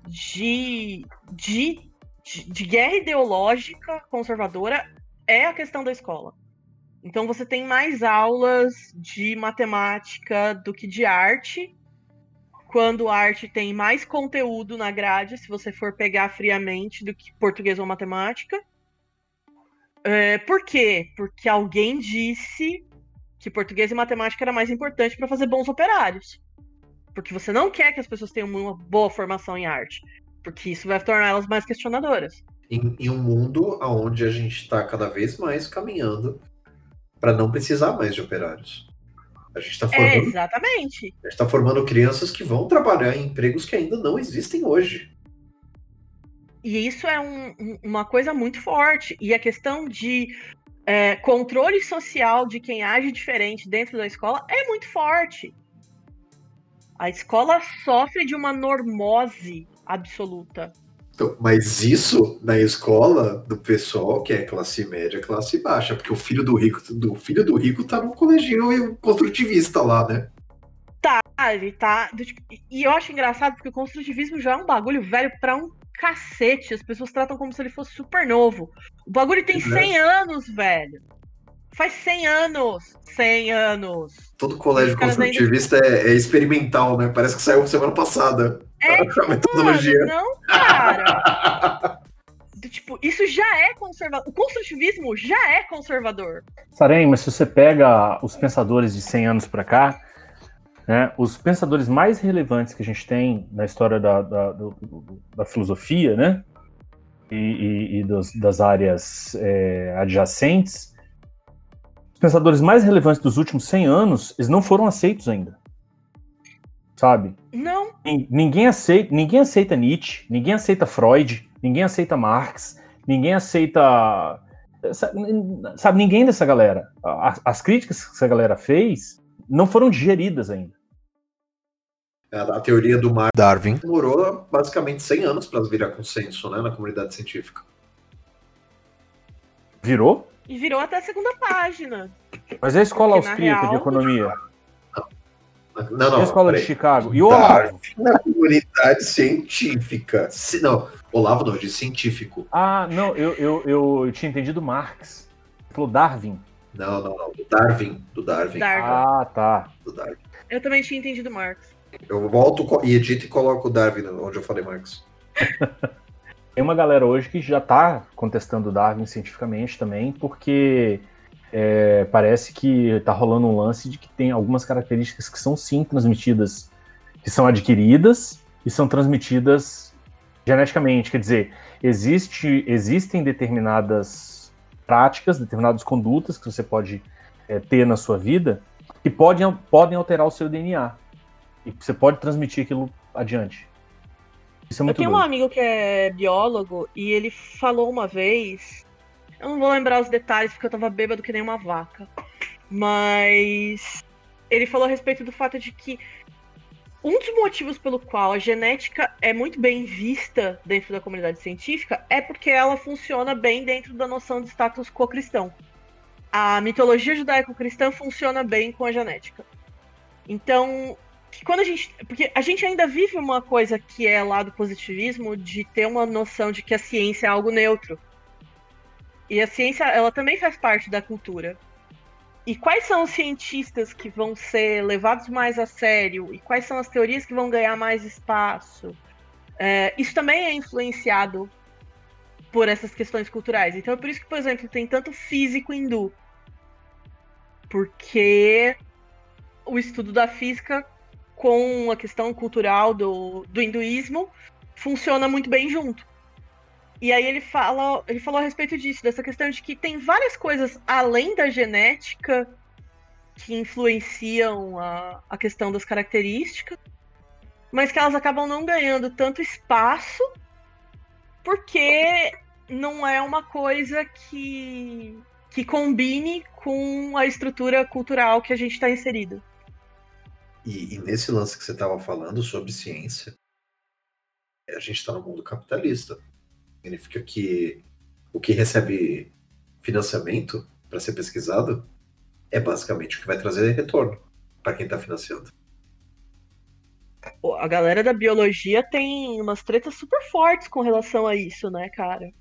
de, de, de, de guerra ideológica conservadora é a questão da escola. Então você tem mais aulas de matemática do que de arte. Quando a arte tem mais conteúdo na grade, se você for pegar friamente, do que português ou matemática. É, por quê? Porque alguém disse que português e matemática era mais importante para fazer bons operários. Porque você não quer que as pessoas tenham uma boa formação em arte. Porque isso vai tornar elas mais questionadoras. Em, em um mundo onde a gente está cada vez mais caminhando para não precisar mais de operários. A gente está formando. É, exatamente. A gente está formando crianças que vão trabalhar em empregos que ainda não existem hoje. E isso é um, uma coisa muito forte. E a questão de é, controle social de quem age diferente dentro da escola é muito forte. A escola sofre de uma normose absoluta. Então, mas isso na escola do pessoal que é classe média, classe baixa, porque o filho do rico, do filho do rico tá no coleginho construtivista lá, né? Tá, ele tá. E eu acho engraçado porque o construtivismo já é um bagulho velho pra um cacete. As pessoas tratam como se ele fosse super novo. O bagulho tem 100 é. anos, velho. Faz 100 anos. 100 anos. Todo colégio construtivista ainda... é, é, experimental, né? Parece que saiu semana passada. É, a metodologia. Mano, não, cara. tipo, isso já é conservador. O construtivismo já é conservador. Sarém, mas se você pega os pensadores de 100 anos para cá, né? Os pensadores mais relevantes que a gente tem na história da, da, do, da filosofia, né? E, e, e dos, das áreas é, adjacentes, os pensadores mais relevantes dos últimos 100 anos, eles não foram aceitos ainda. Sabe? Não. Ninguém aceita, ninguém aceita Nietzsche, ninguém aceita Freud, ninguém aceita Marx, ninguém aceita. Sabe, ninguém dessa galera. As, as críticas que essa galera fez não foram digeridas ainda. A teoria do Mar Darwin demorou basicamente 100 anos para virar consenso né, na comunidade científica. Virou? E virou até a segunda página. Mas é a escola Porque, austríaca real, de economia. Não, não. E a escola de Chicago. E o Olavo? Na comunidade científica. Não, Olavo não, de científico. Ah, não, eu, eu, eu, eu tinha entendido Marx. Falou Darwin. Não, não, não. Do Darwin. Do Darwin. Darwin. Ah, tá. Do Darwin. Eu também tinha entendido Marx. Eu volto e edito e coloco o Darwin onde eu falei Marx. Tem uma galera hoje que já está contestando Darwin cientificamente também, porque é, parece que está rolando um lance de que tem algumas características que são sim transmitidas, que são adquiridas e são transmitidas geneticamente. Quer dizer, existe, existem determinadas práticas, determinadas condutas que você pode é, ter na sua vida que podem, podem alterar o seu DNA. E você pode transmitir aquilo adiante. Isso é muito Eu tenho doido. um amigo que é biólogo e ele falou uma vez. Eu não vou lembrar os detalhes porque eu tava bêbado que nem uma vaca. Mas ele falou a respeito do fato de que um dos motivos pelo qual a genética é muito bem vista dentro da comunidade científica é porque ela funciona bem dentro da noção de status quo cristão. A mitologia judaico-cristã funciona bem com a genética. Então, quando a gente. Porque a gente ainda vive uma coisa que é lá do positivismo, de ter uma noção de que a ciência é algo neutro. E a ciência, ela também faz parte da cultura. E quais são os cientistas que vão ser levados mais a sério? E quais são as teorias que vão ganhar mais espaço? É, isso também é influenciado por essas questões culturais. Então é por isso que, por exemplo, tem tanto físico hindu. Porque o estudo da física com a questão cultural do, do hinduísmo funciona muito bem junto. E aí ele fala, ele falou a respeito disso, dessa questão de que tem várias coisas além da genética que influenciam a, a questão das características, mas que elas acabam não ganhando tanto espaço porque não é uma coisa que, que combine com a estrutura cultural que a gente está inserido. E, e, nesse lance que você estava falando sobre ciência, a gente está no mundo capitalista. Significa que o que recebe financiamento para ser pesquisado é basicamente o que vai trazer retorno para quem está financiando. A galera da biologia tem umas tretas super fortes com relação a isso, né, cara?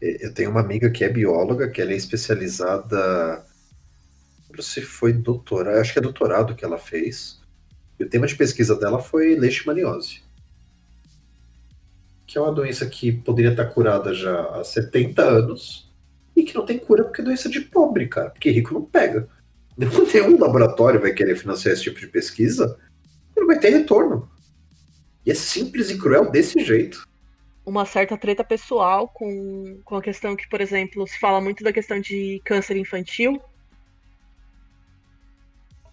Eu tenho uma amiga que é bióloga, que ela é especializada. Se foi doutorado, acho que é doutorado que ela fez. E o tema de pesquisa dela foi leishmaniose. Que é uma doença que poderia estar curada já há 70 anos e que não tem cura porque é doença de pobre, cara. Porque rico não pega. Nenhum laboratório vai querer financiar esse tipo de pesquisa não vai ter retorno. E é simples e cruel desse jeito. Uma certa treta pessoal com, com a questão que, por exemplo, se fala muito da questão de câncer infantil.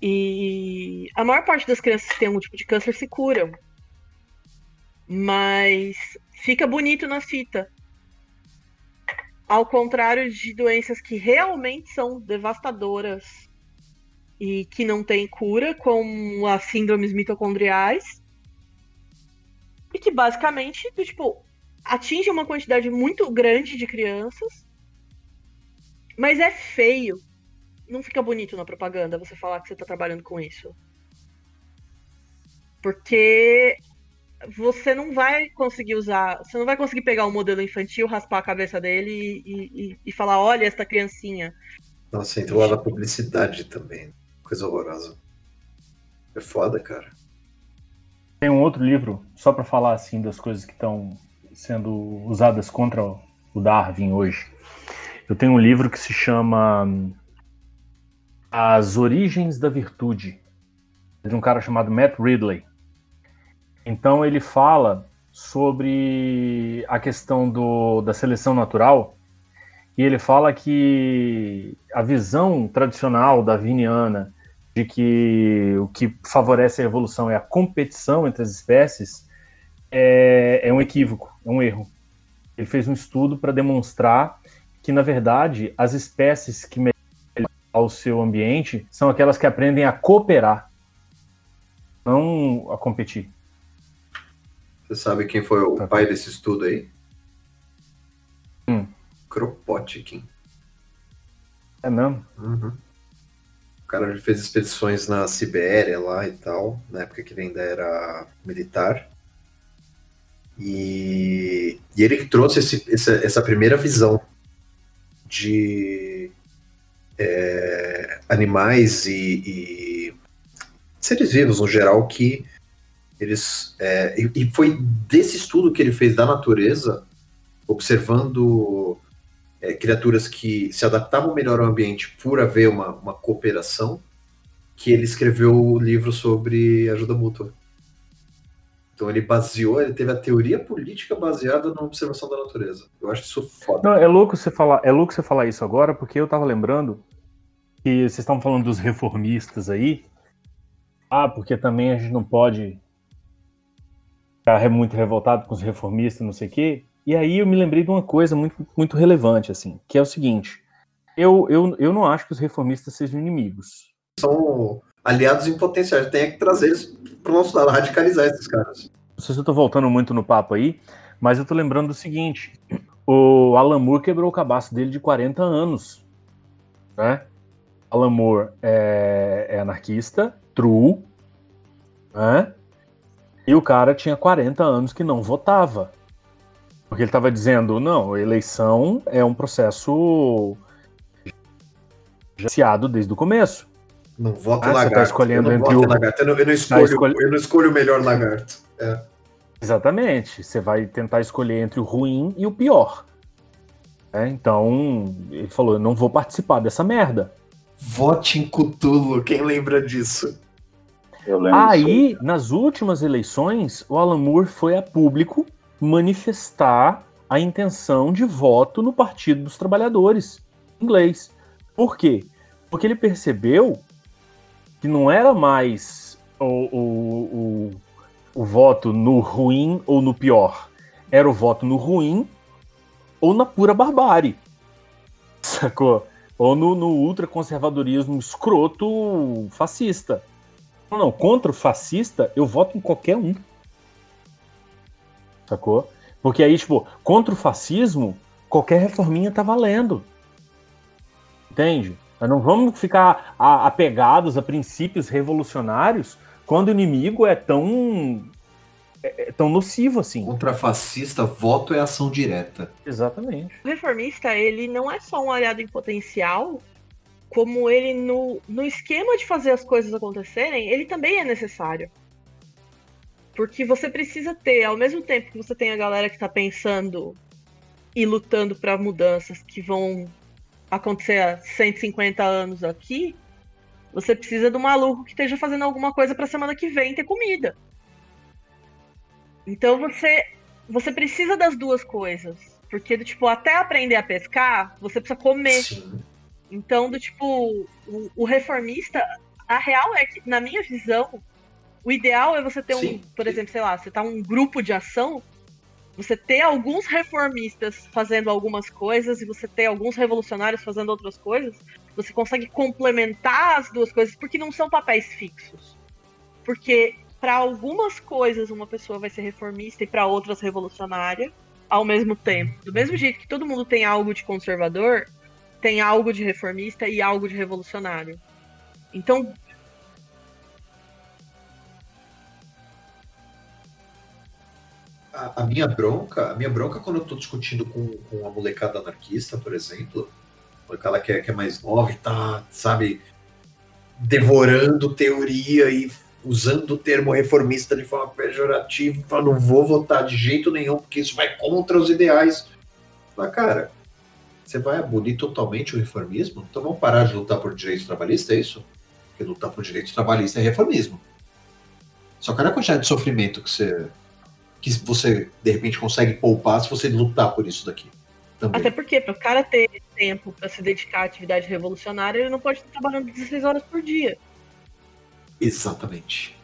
E a maior parte das crianças que têm algum tipo de câncer se curam. Mas fica bonito na fita. Ao contrário de doenças que realmente são devastadoras e que não tem cura, como as síndromes mitocondriais. E que basicamente, tipo, atinge uma quantidade muito grande de crianças. Mas é feio. Não fica bonito na propaganda você falar que você tá trabalhando com isso. Porque você não vai conseguir usar. Você não vai conseguir pegar o modelo infantil, raspar a cabeça dele e, e, e falar: olha, esta criancinha. Nossa, entrou lá na publicidade também coisa horrorosa. É foda, cara. Tem um outro livro, só para falar assim das coisas que estão sendo usadas contra o Darwin hoje. Eu tenho um livro que se chama As Origens da Virtude, de um cara chamado Matt Ridley. Então ele fala sobre a questão do, da seleção natural e ele fala que a visão tradicional darwiniana de que o que favorece a evolução é a competição entre as espécies, é, é um equívoco, é um erro. Ele fez um estudo para demonstrar que, na verdade, as espécies que melhoram ao seu ambiente são aquelas que aprendem a cooperar, não a competir. Você sabe quem foi o tá. pai desse estudo aí? Hum. Kropotkin. É mesmo? Uhum cara fez expedições na Sibéria lá e tal, na época que ele ainda era militar. E, e ele trouxe esse, essa, essa, primeira visão de é, animais e, e, seres vivos no geral que eles. É, e, e foi desse estudo que ele fez da natureza, observando é, criaturas que se adaptavam melhor ao ambiente por haver uma, uma cooperação, que ele escreveu o livro sobre ajuda mútua. Então ele baseou, ele teve a teoria política baseada na observação da natureza. Eu acho isso foda. Não, é louco você falar, é louco você falar isso agora, porque eu tava lembrando que vocês estavam falando dos reformistas aí. Ah, porque também a gente não pode ficar muito revoltado com os reformistas, não sei o quê. E aí eu me lembrei de uma coisa muito, muito relevante, assim, que é o seguinte: eu, eu, eu não acho que os reformistas sejam inimigos. São aliados em potencial, tem que trazer eles para o nosso lado, radicalizar esses caras. Não sei se eu estou voltando muito no papo aí, mas eu estou lembrando do seguinte: o Alan Moore quebrou o cabaço dele de 40 anos. Né? Alan Moore é, é anarquista, true, né? E o cara tinha 40 anos que não votava. Porque ele estava dizendo, não, eleição é um processo iniciado desde o começo. Não voto ah, lagarto. Você tá escolhendo eu entre o... lagarto. Eu não, eu não tá escolho, tá escolhe... eu não escolho o melhor lagarto. É. Exatamente. Você vai tentar escolher entre o ruim e o pior. É, então, ele falou: eu não vou participar dessa merda. Vote em Cthulhu, quem lembra disso? Aí, disso. nas últimas eleições, o Alan Moore foi a público manifestar a intenção de voto no Partido dos Trabalhadores inglês. Por quê? Porque ele percebeu que não era mais o, o, o, o voto no ruim ou no pior. Era o voto no ruim ou na pura barbárie. Sacou? Ou no, no ultraconservadorismo escroto fascista. Não, não, contra o fascista, eu voto em qualquer um. Sacou? Porque aí, tipo, contra o fascismo, qualquer reforminha tá valendo. Entende? Nós não vamos ficar apegados a princípios revolucionários quando o inimigo é tão, é, é tão nocivo assim. Contra fascista, voto é ação direta. Exatamente. O reformista, ele não é só um aliado em potencial, como ele no, no esquema de fazer as coisas acontecerem, ele também é necessário. Porque você precisa ter, ao mesmo tempo que você tem a galera que tá pensando e lutando para mudanças que vão acontecer há 150 anos aqui, você precisa do maluco que esteja fazendo alguma coisa pra semana que vem ter comida. Então você você precisa das duas coisas. Porque, tipo, até aprender a pescar, você precisa comer. Sim. Então, do tipo, o, o reformista, a real é que, na minha visão, o ideal é você ter um, Sim. por exemplo, sei lá, você tá um grupo de ação, você ter alguns reformistas fazendo algumas coisas e você ter alguns revolucionários fazendo outras coisas, você consegue complementar as duas coisas porque não são papéis fixos. Porque para algumas coisas uma pessoa vai ser reformista e para outras revolucionária ao mesmo tempo. Do mesmo jeito que todo mundo tem algo de conservador, tem algo de reformista e algo de revolucionário. Então, A, a minha bronca, a minha bronca quando eu tô discutindo com, com a molecada anarquista, por exemplo, aquela que é, que é mais nova e tá, sabe, devorando teoria e usando o termo reformista de forma pejorativa, não vou votar de jeito nenhum, porque isso vai contra os ideais. Mas, cara, você vai abolir totalmente o reformismo? Então vamos parar de lutar por direitos trabalhistas, é isso? Porque lutar por direitos trabalhistas é reformismo. Só que olha a quantidade de sofrimento que você, que você de repente consegue poupar se você lutar por isso daqui. Também. até porque para o cara ter tempo para se dedicar à atividade revolucionária, ele não pode estar trabalhando 16 horas por dia. Exatamente.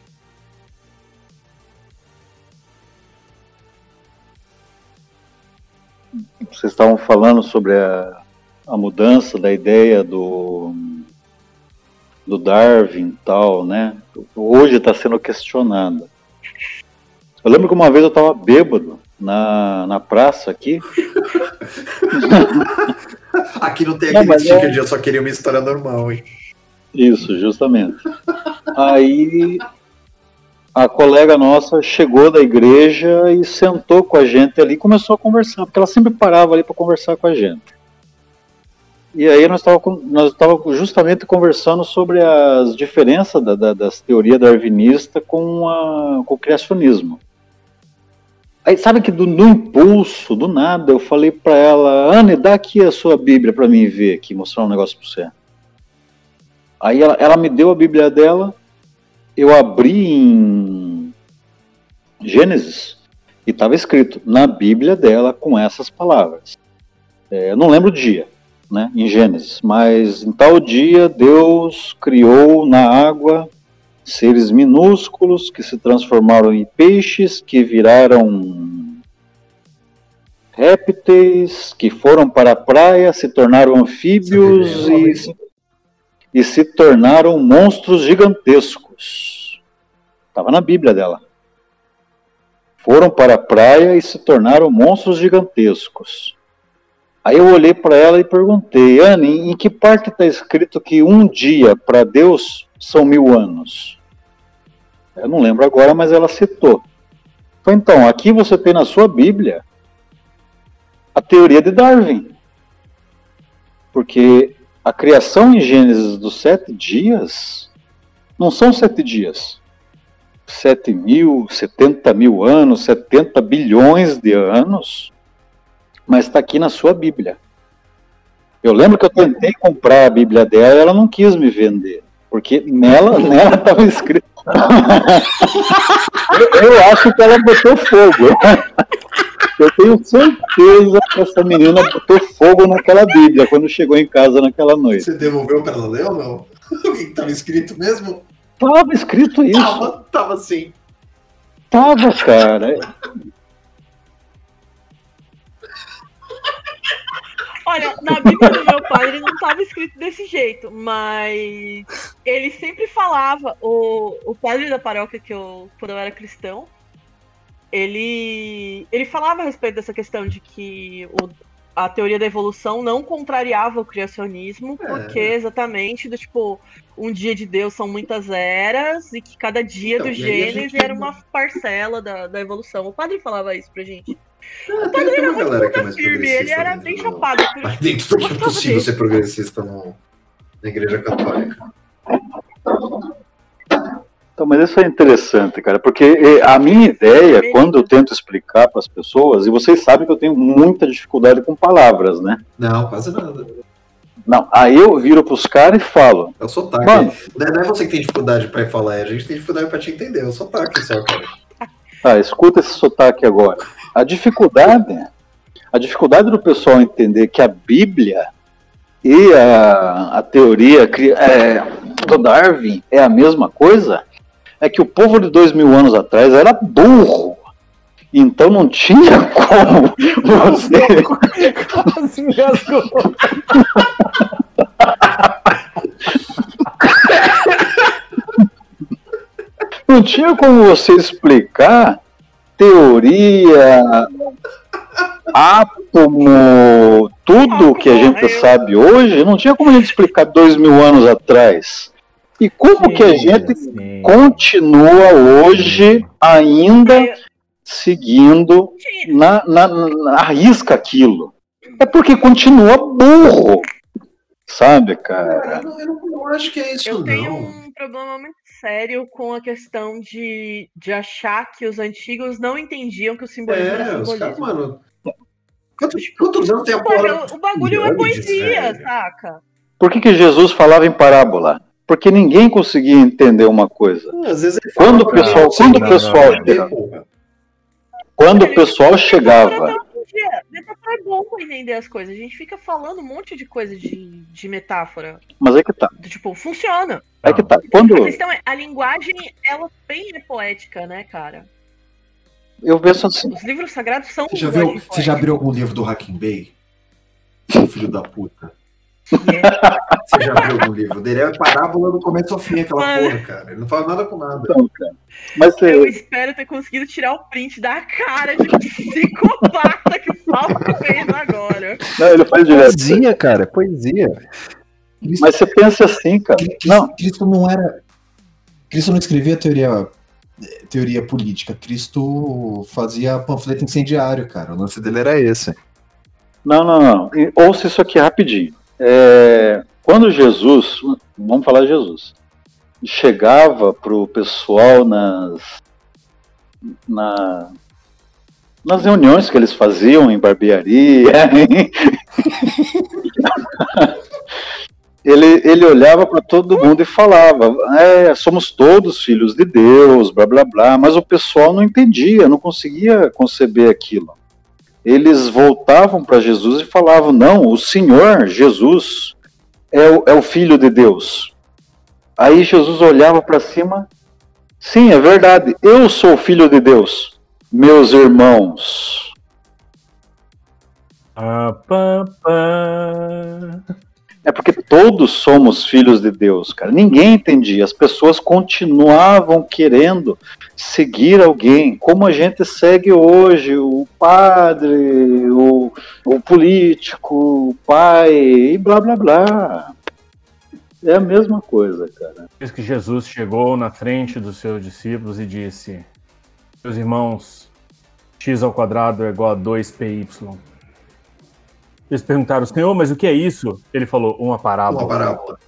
Vocês estavam falando sobre a, a mudança da ideia do, do Darwin e tal, né? Hoje está sendo questionada. Eu lembro que uma vez eu estava bêbado na, na praça aqui. Aqui não tem aquele mas sticker é- eu só queria uma história normal, hein? Isso, justamente. Aí a colega nossa chegou da igreja e sentou com a gente ali e começou a conversar, porque ela sempre parava ali para conversar com a gente. E aí nós estávamos justamente conversando sobre as diferenças da, da, das teorias darwinistas com, a, com o criacionismo. Aí sabe que do, no impulso, do nada, eu falei para ela, Anne, dá aqui a sua Bíblia para mim ver aqui, mostrar um negócio para você. Aí ela, ela me deu a Bíblia dela, eu abri em Gênesis e estava escrito na Bíblia dela com essas palavras. É, eu não lembro o dia, né, em Gênesis, mas em tal dia Deus criou na água seres minúsculos que se transformaram em peixes, que viraram répteis, que foram para a praia, se tornaram anfíbios é e e se tornaram monstros gigantescos. Estava na Bíblia dela. Foram para a praia e se tornaram monstros gigantescos. Aí eu olhei para ela e perguntei, Anne, em que parte está escrito que um dia para Deus são mil anos? Eu não lembro agora, mas ela citou. Foi então, aqui você tem na sua Bíblia a teoria de Darwin. Porque a criação em Gênesis dos sete dias não são sete dias. 7 mil, 70 mil anos, 70 bilhões de anos, mas está aqui na sua Bíblia. Eu lembro que eu tentei comprar a Bíblia dela e ela não quis me vender, porque nela nela estava escrito. eu, eu acho que ela botou fogo. Eu tenho certeza que essa menina botou fogo naquela Bíblia quando chegou em casa naquela noite. Você devolveu para ela ler ou não? O que estava escrito mesmo? Tava escrito isso. Tava, tava sim. Tava, cara. Olha, na Bíblia do meu pai ele não estava escrito desse jeito, mas ele sempre falava, o, o padre da paróquia que eu, quando eu era cristão, ele, ele falava a respeito dessa questão de que o, a teoria da evolução não contrariava o criacionismo, porque exatamente do tipo, um dia de Deus são muitas eras e que cada dia Então, do Gênesis gente- era uma parcela da, da evolução. O padre falava isso pra gente. Ah, O padre era muito é firme, ele era bem do- chapado. Mas dentro do que é possível ser progressista no, na igreja católica. Então, mas isso é interessante, cara, porque eh, a minha ideia, quando eu tento explicar para as pessoas, e vocês sabem que eu tenho muita dificuldade com palavras, né? Não, quase nada. Não, aí eu viro pros caras e falo, É o sotaque. Mano. Não é- é você que tem dificuldade pra ir falar, é a gente tem dificuldade pra te entender. É o sotaque só, cara. tá, escuta esse sotaque agora. A dificuldade, a dificuldade do pessoal entender que a Bíblia e a, a teoria é, do Darwin é a mesma coisa, é que o povo de dois mil anos atrás era burro. Então não tinha como você Quase engasgou. Não tinha como você explicar teoria, átomo, tudo que a gente sabe hoje, não tinha como a gente explicar dois mil anos atrás. E como que a gente Sim. continua hoje ainda Aí, seguindo na, na, na risca aquilo? É porque continua burro. Sabe, Cara, eu não, eu não- acho que é isso, Eu tenho não. um problema muito sério com a questão de, de achar que os antigos não entendiam que o simbolismo era É, os simbolismo. caras, mano. Quantos, quantos anos tem a porra? o, bagulho é poesia, saca? Por que, que Jesus falava em parábola? Porque ninguém conseguia entender uma coisa. Às vezes ele Quando o pessoal, quando o pessoal, quando o pessoal chegava, Metáfora é bom pra entender as coisas. A gente fica falando um monte de coisa de, de metáfora. mas é que tá, tipo, funciona. é que tá. Quando A questão é, a linguagem, ela também é poética, né, cara? eu penso assim, Os livros sagrados são Você já, viu, você já abriu algum livro do Hacking Bay? Filho da puta. Yeah. Você já viu algum livro dele? É parábola do começo ao fim, aquela Mano. porra, cara. Ele não fala nada com nada. então, cara. Mas Eu é, espero ter conseguido tirar o print da cara de psicopata que o Paulo fez agora. não, ele faz direto. Poesia, cara, poesia. Cristo, Mas você pensa assim, cara. Cristo- Não, Cristo não era. Cristo não escrevia teoria, teoria política. Cristo fazia panfleto incendiário, cara. O lance dele era esse. não, não, não. Ouça isso aqui rapidinho. É, quando Jesus, vamos falar de Jesus, chegava pro pessoal nas, na, nas reuniões que eles faziam em barbearia, ele, ele olhava para todo mundo e falava: é, somos todos filhos de Deus, blá blá blá, mas o pessoal não entendia, não conseguia conceber aquilo. Eles voltavam para Jesus e falavam: não, o Senhor, Jesus, é o, é o Filho de Deus. Aí Jesus olhava para cima: sim, é verdade, eu sou o Filho de Deus, meus irmãos. Ah, pá, pá. É porque todos somos filhos de Deus, cara. Ninguém entendia. As pessoas continuavam querendo seguir alguém, como a gente segue hoje, o padre, o, o político, o pai, e blá blá blá. É a mesma coisa, cara. Diz que Jesus chegou na frente dos seus discípulos e disse: Meus irmãos, x ao quadrado é igual a 2py. Eles perguntaram, Senhor, mas o que é isso? Ele falou, uma parábola. Uma parábola.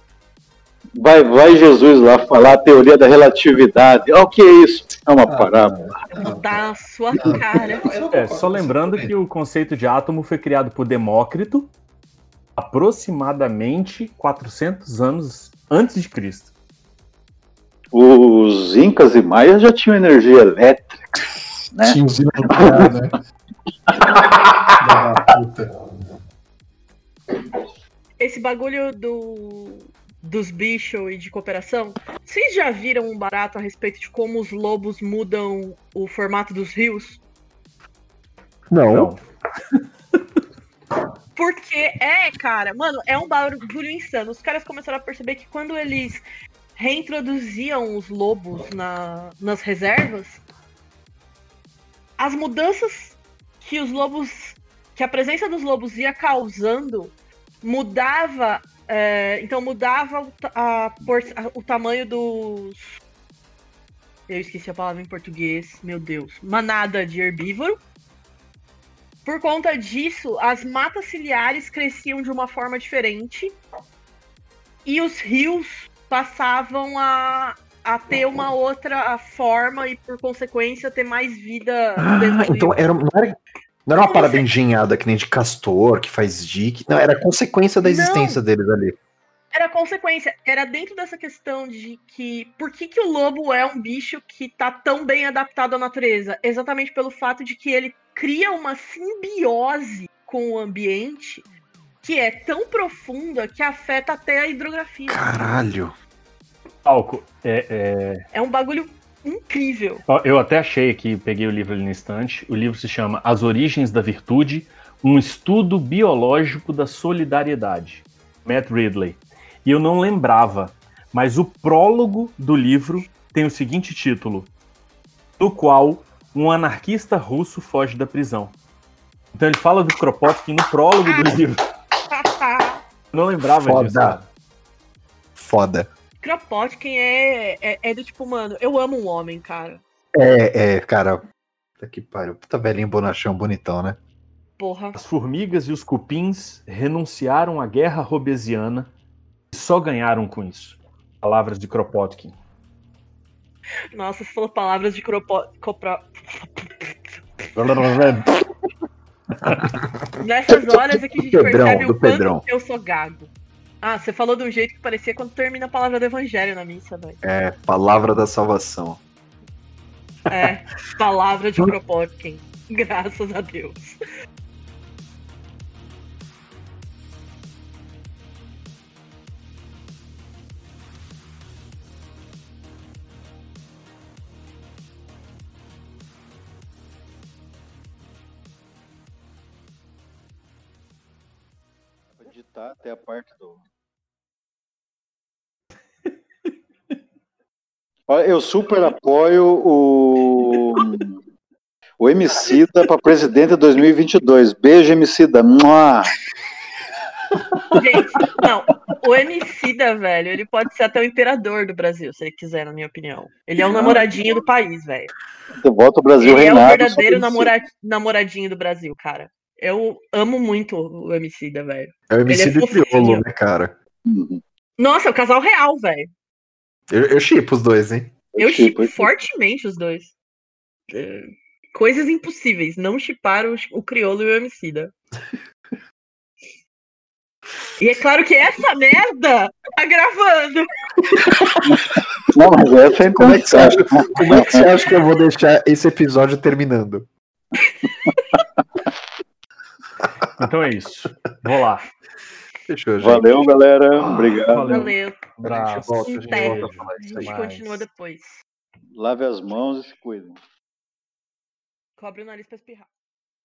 vai, vai Jesus lá falar a teoria da relatividade. Ó, o que é isso? É uma parábola. Vou dar na sua cara. Não É, só lembrando que o conceito de átomo foi criado por Demócrito aproximadamente 400 anos antes de Cristo. Os incas e maias já tinham energia elétrica. né? Tinha usina nuclear, né? Da puta. Esse bagulho do, dos bichos e de cooperação. Vocês já viram um barato a respeito de como os lobos mudam o formato dos rios? Não. Porque é, cara, mano, é um bagulho insano. Os caras começaram a perceber que quando eles reintroduziam os lobos na, nas reservas, as mudanças que os lobos. que a presença dos lobos ia causando mudava. é, então mudava o, a a- o tamanho dos. Eu esqueci a palavra em português, meu Deus. Manada de herbívoro. Por conta disso, as matas ciliares cresciam de uma forma diferente e os rios passavam a, a ter uma outra forma e, por consequência, ter mais vida Ah, então era, não, era, não era uma parada engenhada que nem de castor, que faz dique. Não, era consequência da Não. existência deles ali. Era consequência, era dentro dessa questão de que por que, que o lobo é um bicho que tá tão bem adaptado à natureza? Exatamente pelo fato de que ele cria uma simbiose com o ambiente que é tão profunda que afeta até a hidrografia. Caralho. Alco, é, é, É um bagulho incrível. eu até achei aqui, peguei o livro ali no instante. O livro se chama As Origens da Virtude, um estudo biológico da solidariedade. Matt Ridley. E eu não lembrava, mas o prólogo do livro tem o seguinte título: No qual um anarquista russo foge da prisão. Então ele fala do Kropotkin no prólogo do livro. Eu não lembrava Foda. disso. cara. Foda. Kropotkin é, é, é do tipo, mano, eu amo um homem, cara. É, é, cara. Puta que pariu. Puta velhinho bonachão, bonitão, né? Porra. As formigas e os cupins renunciaram à guerra robesiana e só ganharam com isso. Palavras de Kropotkin. Nossa, você falou palavras de Kropotkin. Nessas horas é que a gente percebe do o quanto Pedrão. eu sou gago. Ah, você falou de um jeito que parecia quando termina a palavra do evangelho na missa, velho. É, palavra da salvação. É, palavra de Kropotkin. Graças a Deus. editar até a parte do. Eu super apoio o. O Emicida para presidente de 2022. Beijo, Emicida. Mua! Gente, não. O Emicida, velho, ele pode ser até o imperador do Brasil, se ele quiser, na minha opinião. Ele é o namoradinho do país, velho. De volta ao Brasil, Ele é o verdadeiro namora- namoradinho do Brasil, cara. Eu amo muito o Emicida, velho. É o MC Ele é crioulo, né, cara? Uhum. Nossa, é o casal real, velho. Eu, eu chipo os dois, hein? Eu chipo, chipo eu chipo. fortemente os dois. É, Coisas impossíveis. Não chipar o, o crioulo e o Emicida. E é claro que essa merda tá gravando. Não, mas essa é Como é, que você acha, como é que você acha que eu vou deixar esse episódio terminando? Então é isso. Vou lá. Fechou, gente. Valeu, galera. Obrigado. Valeu. Valeu. Abraço. A gente volta, a gente volta a falar A isso gente mais. continua depois. Lave as mãos e se cuidem. Cobre o nariz pra espirrar.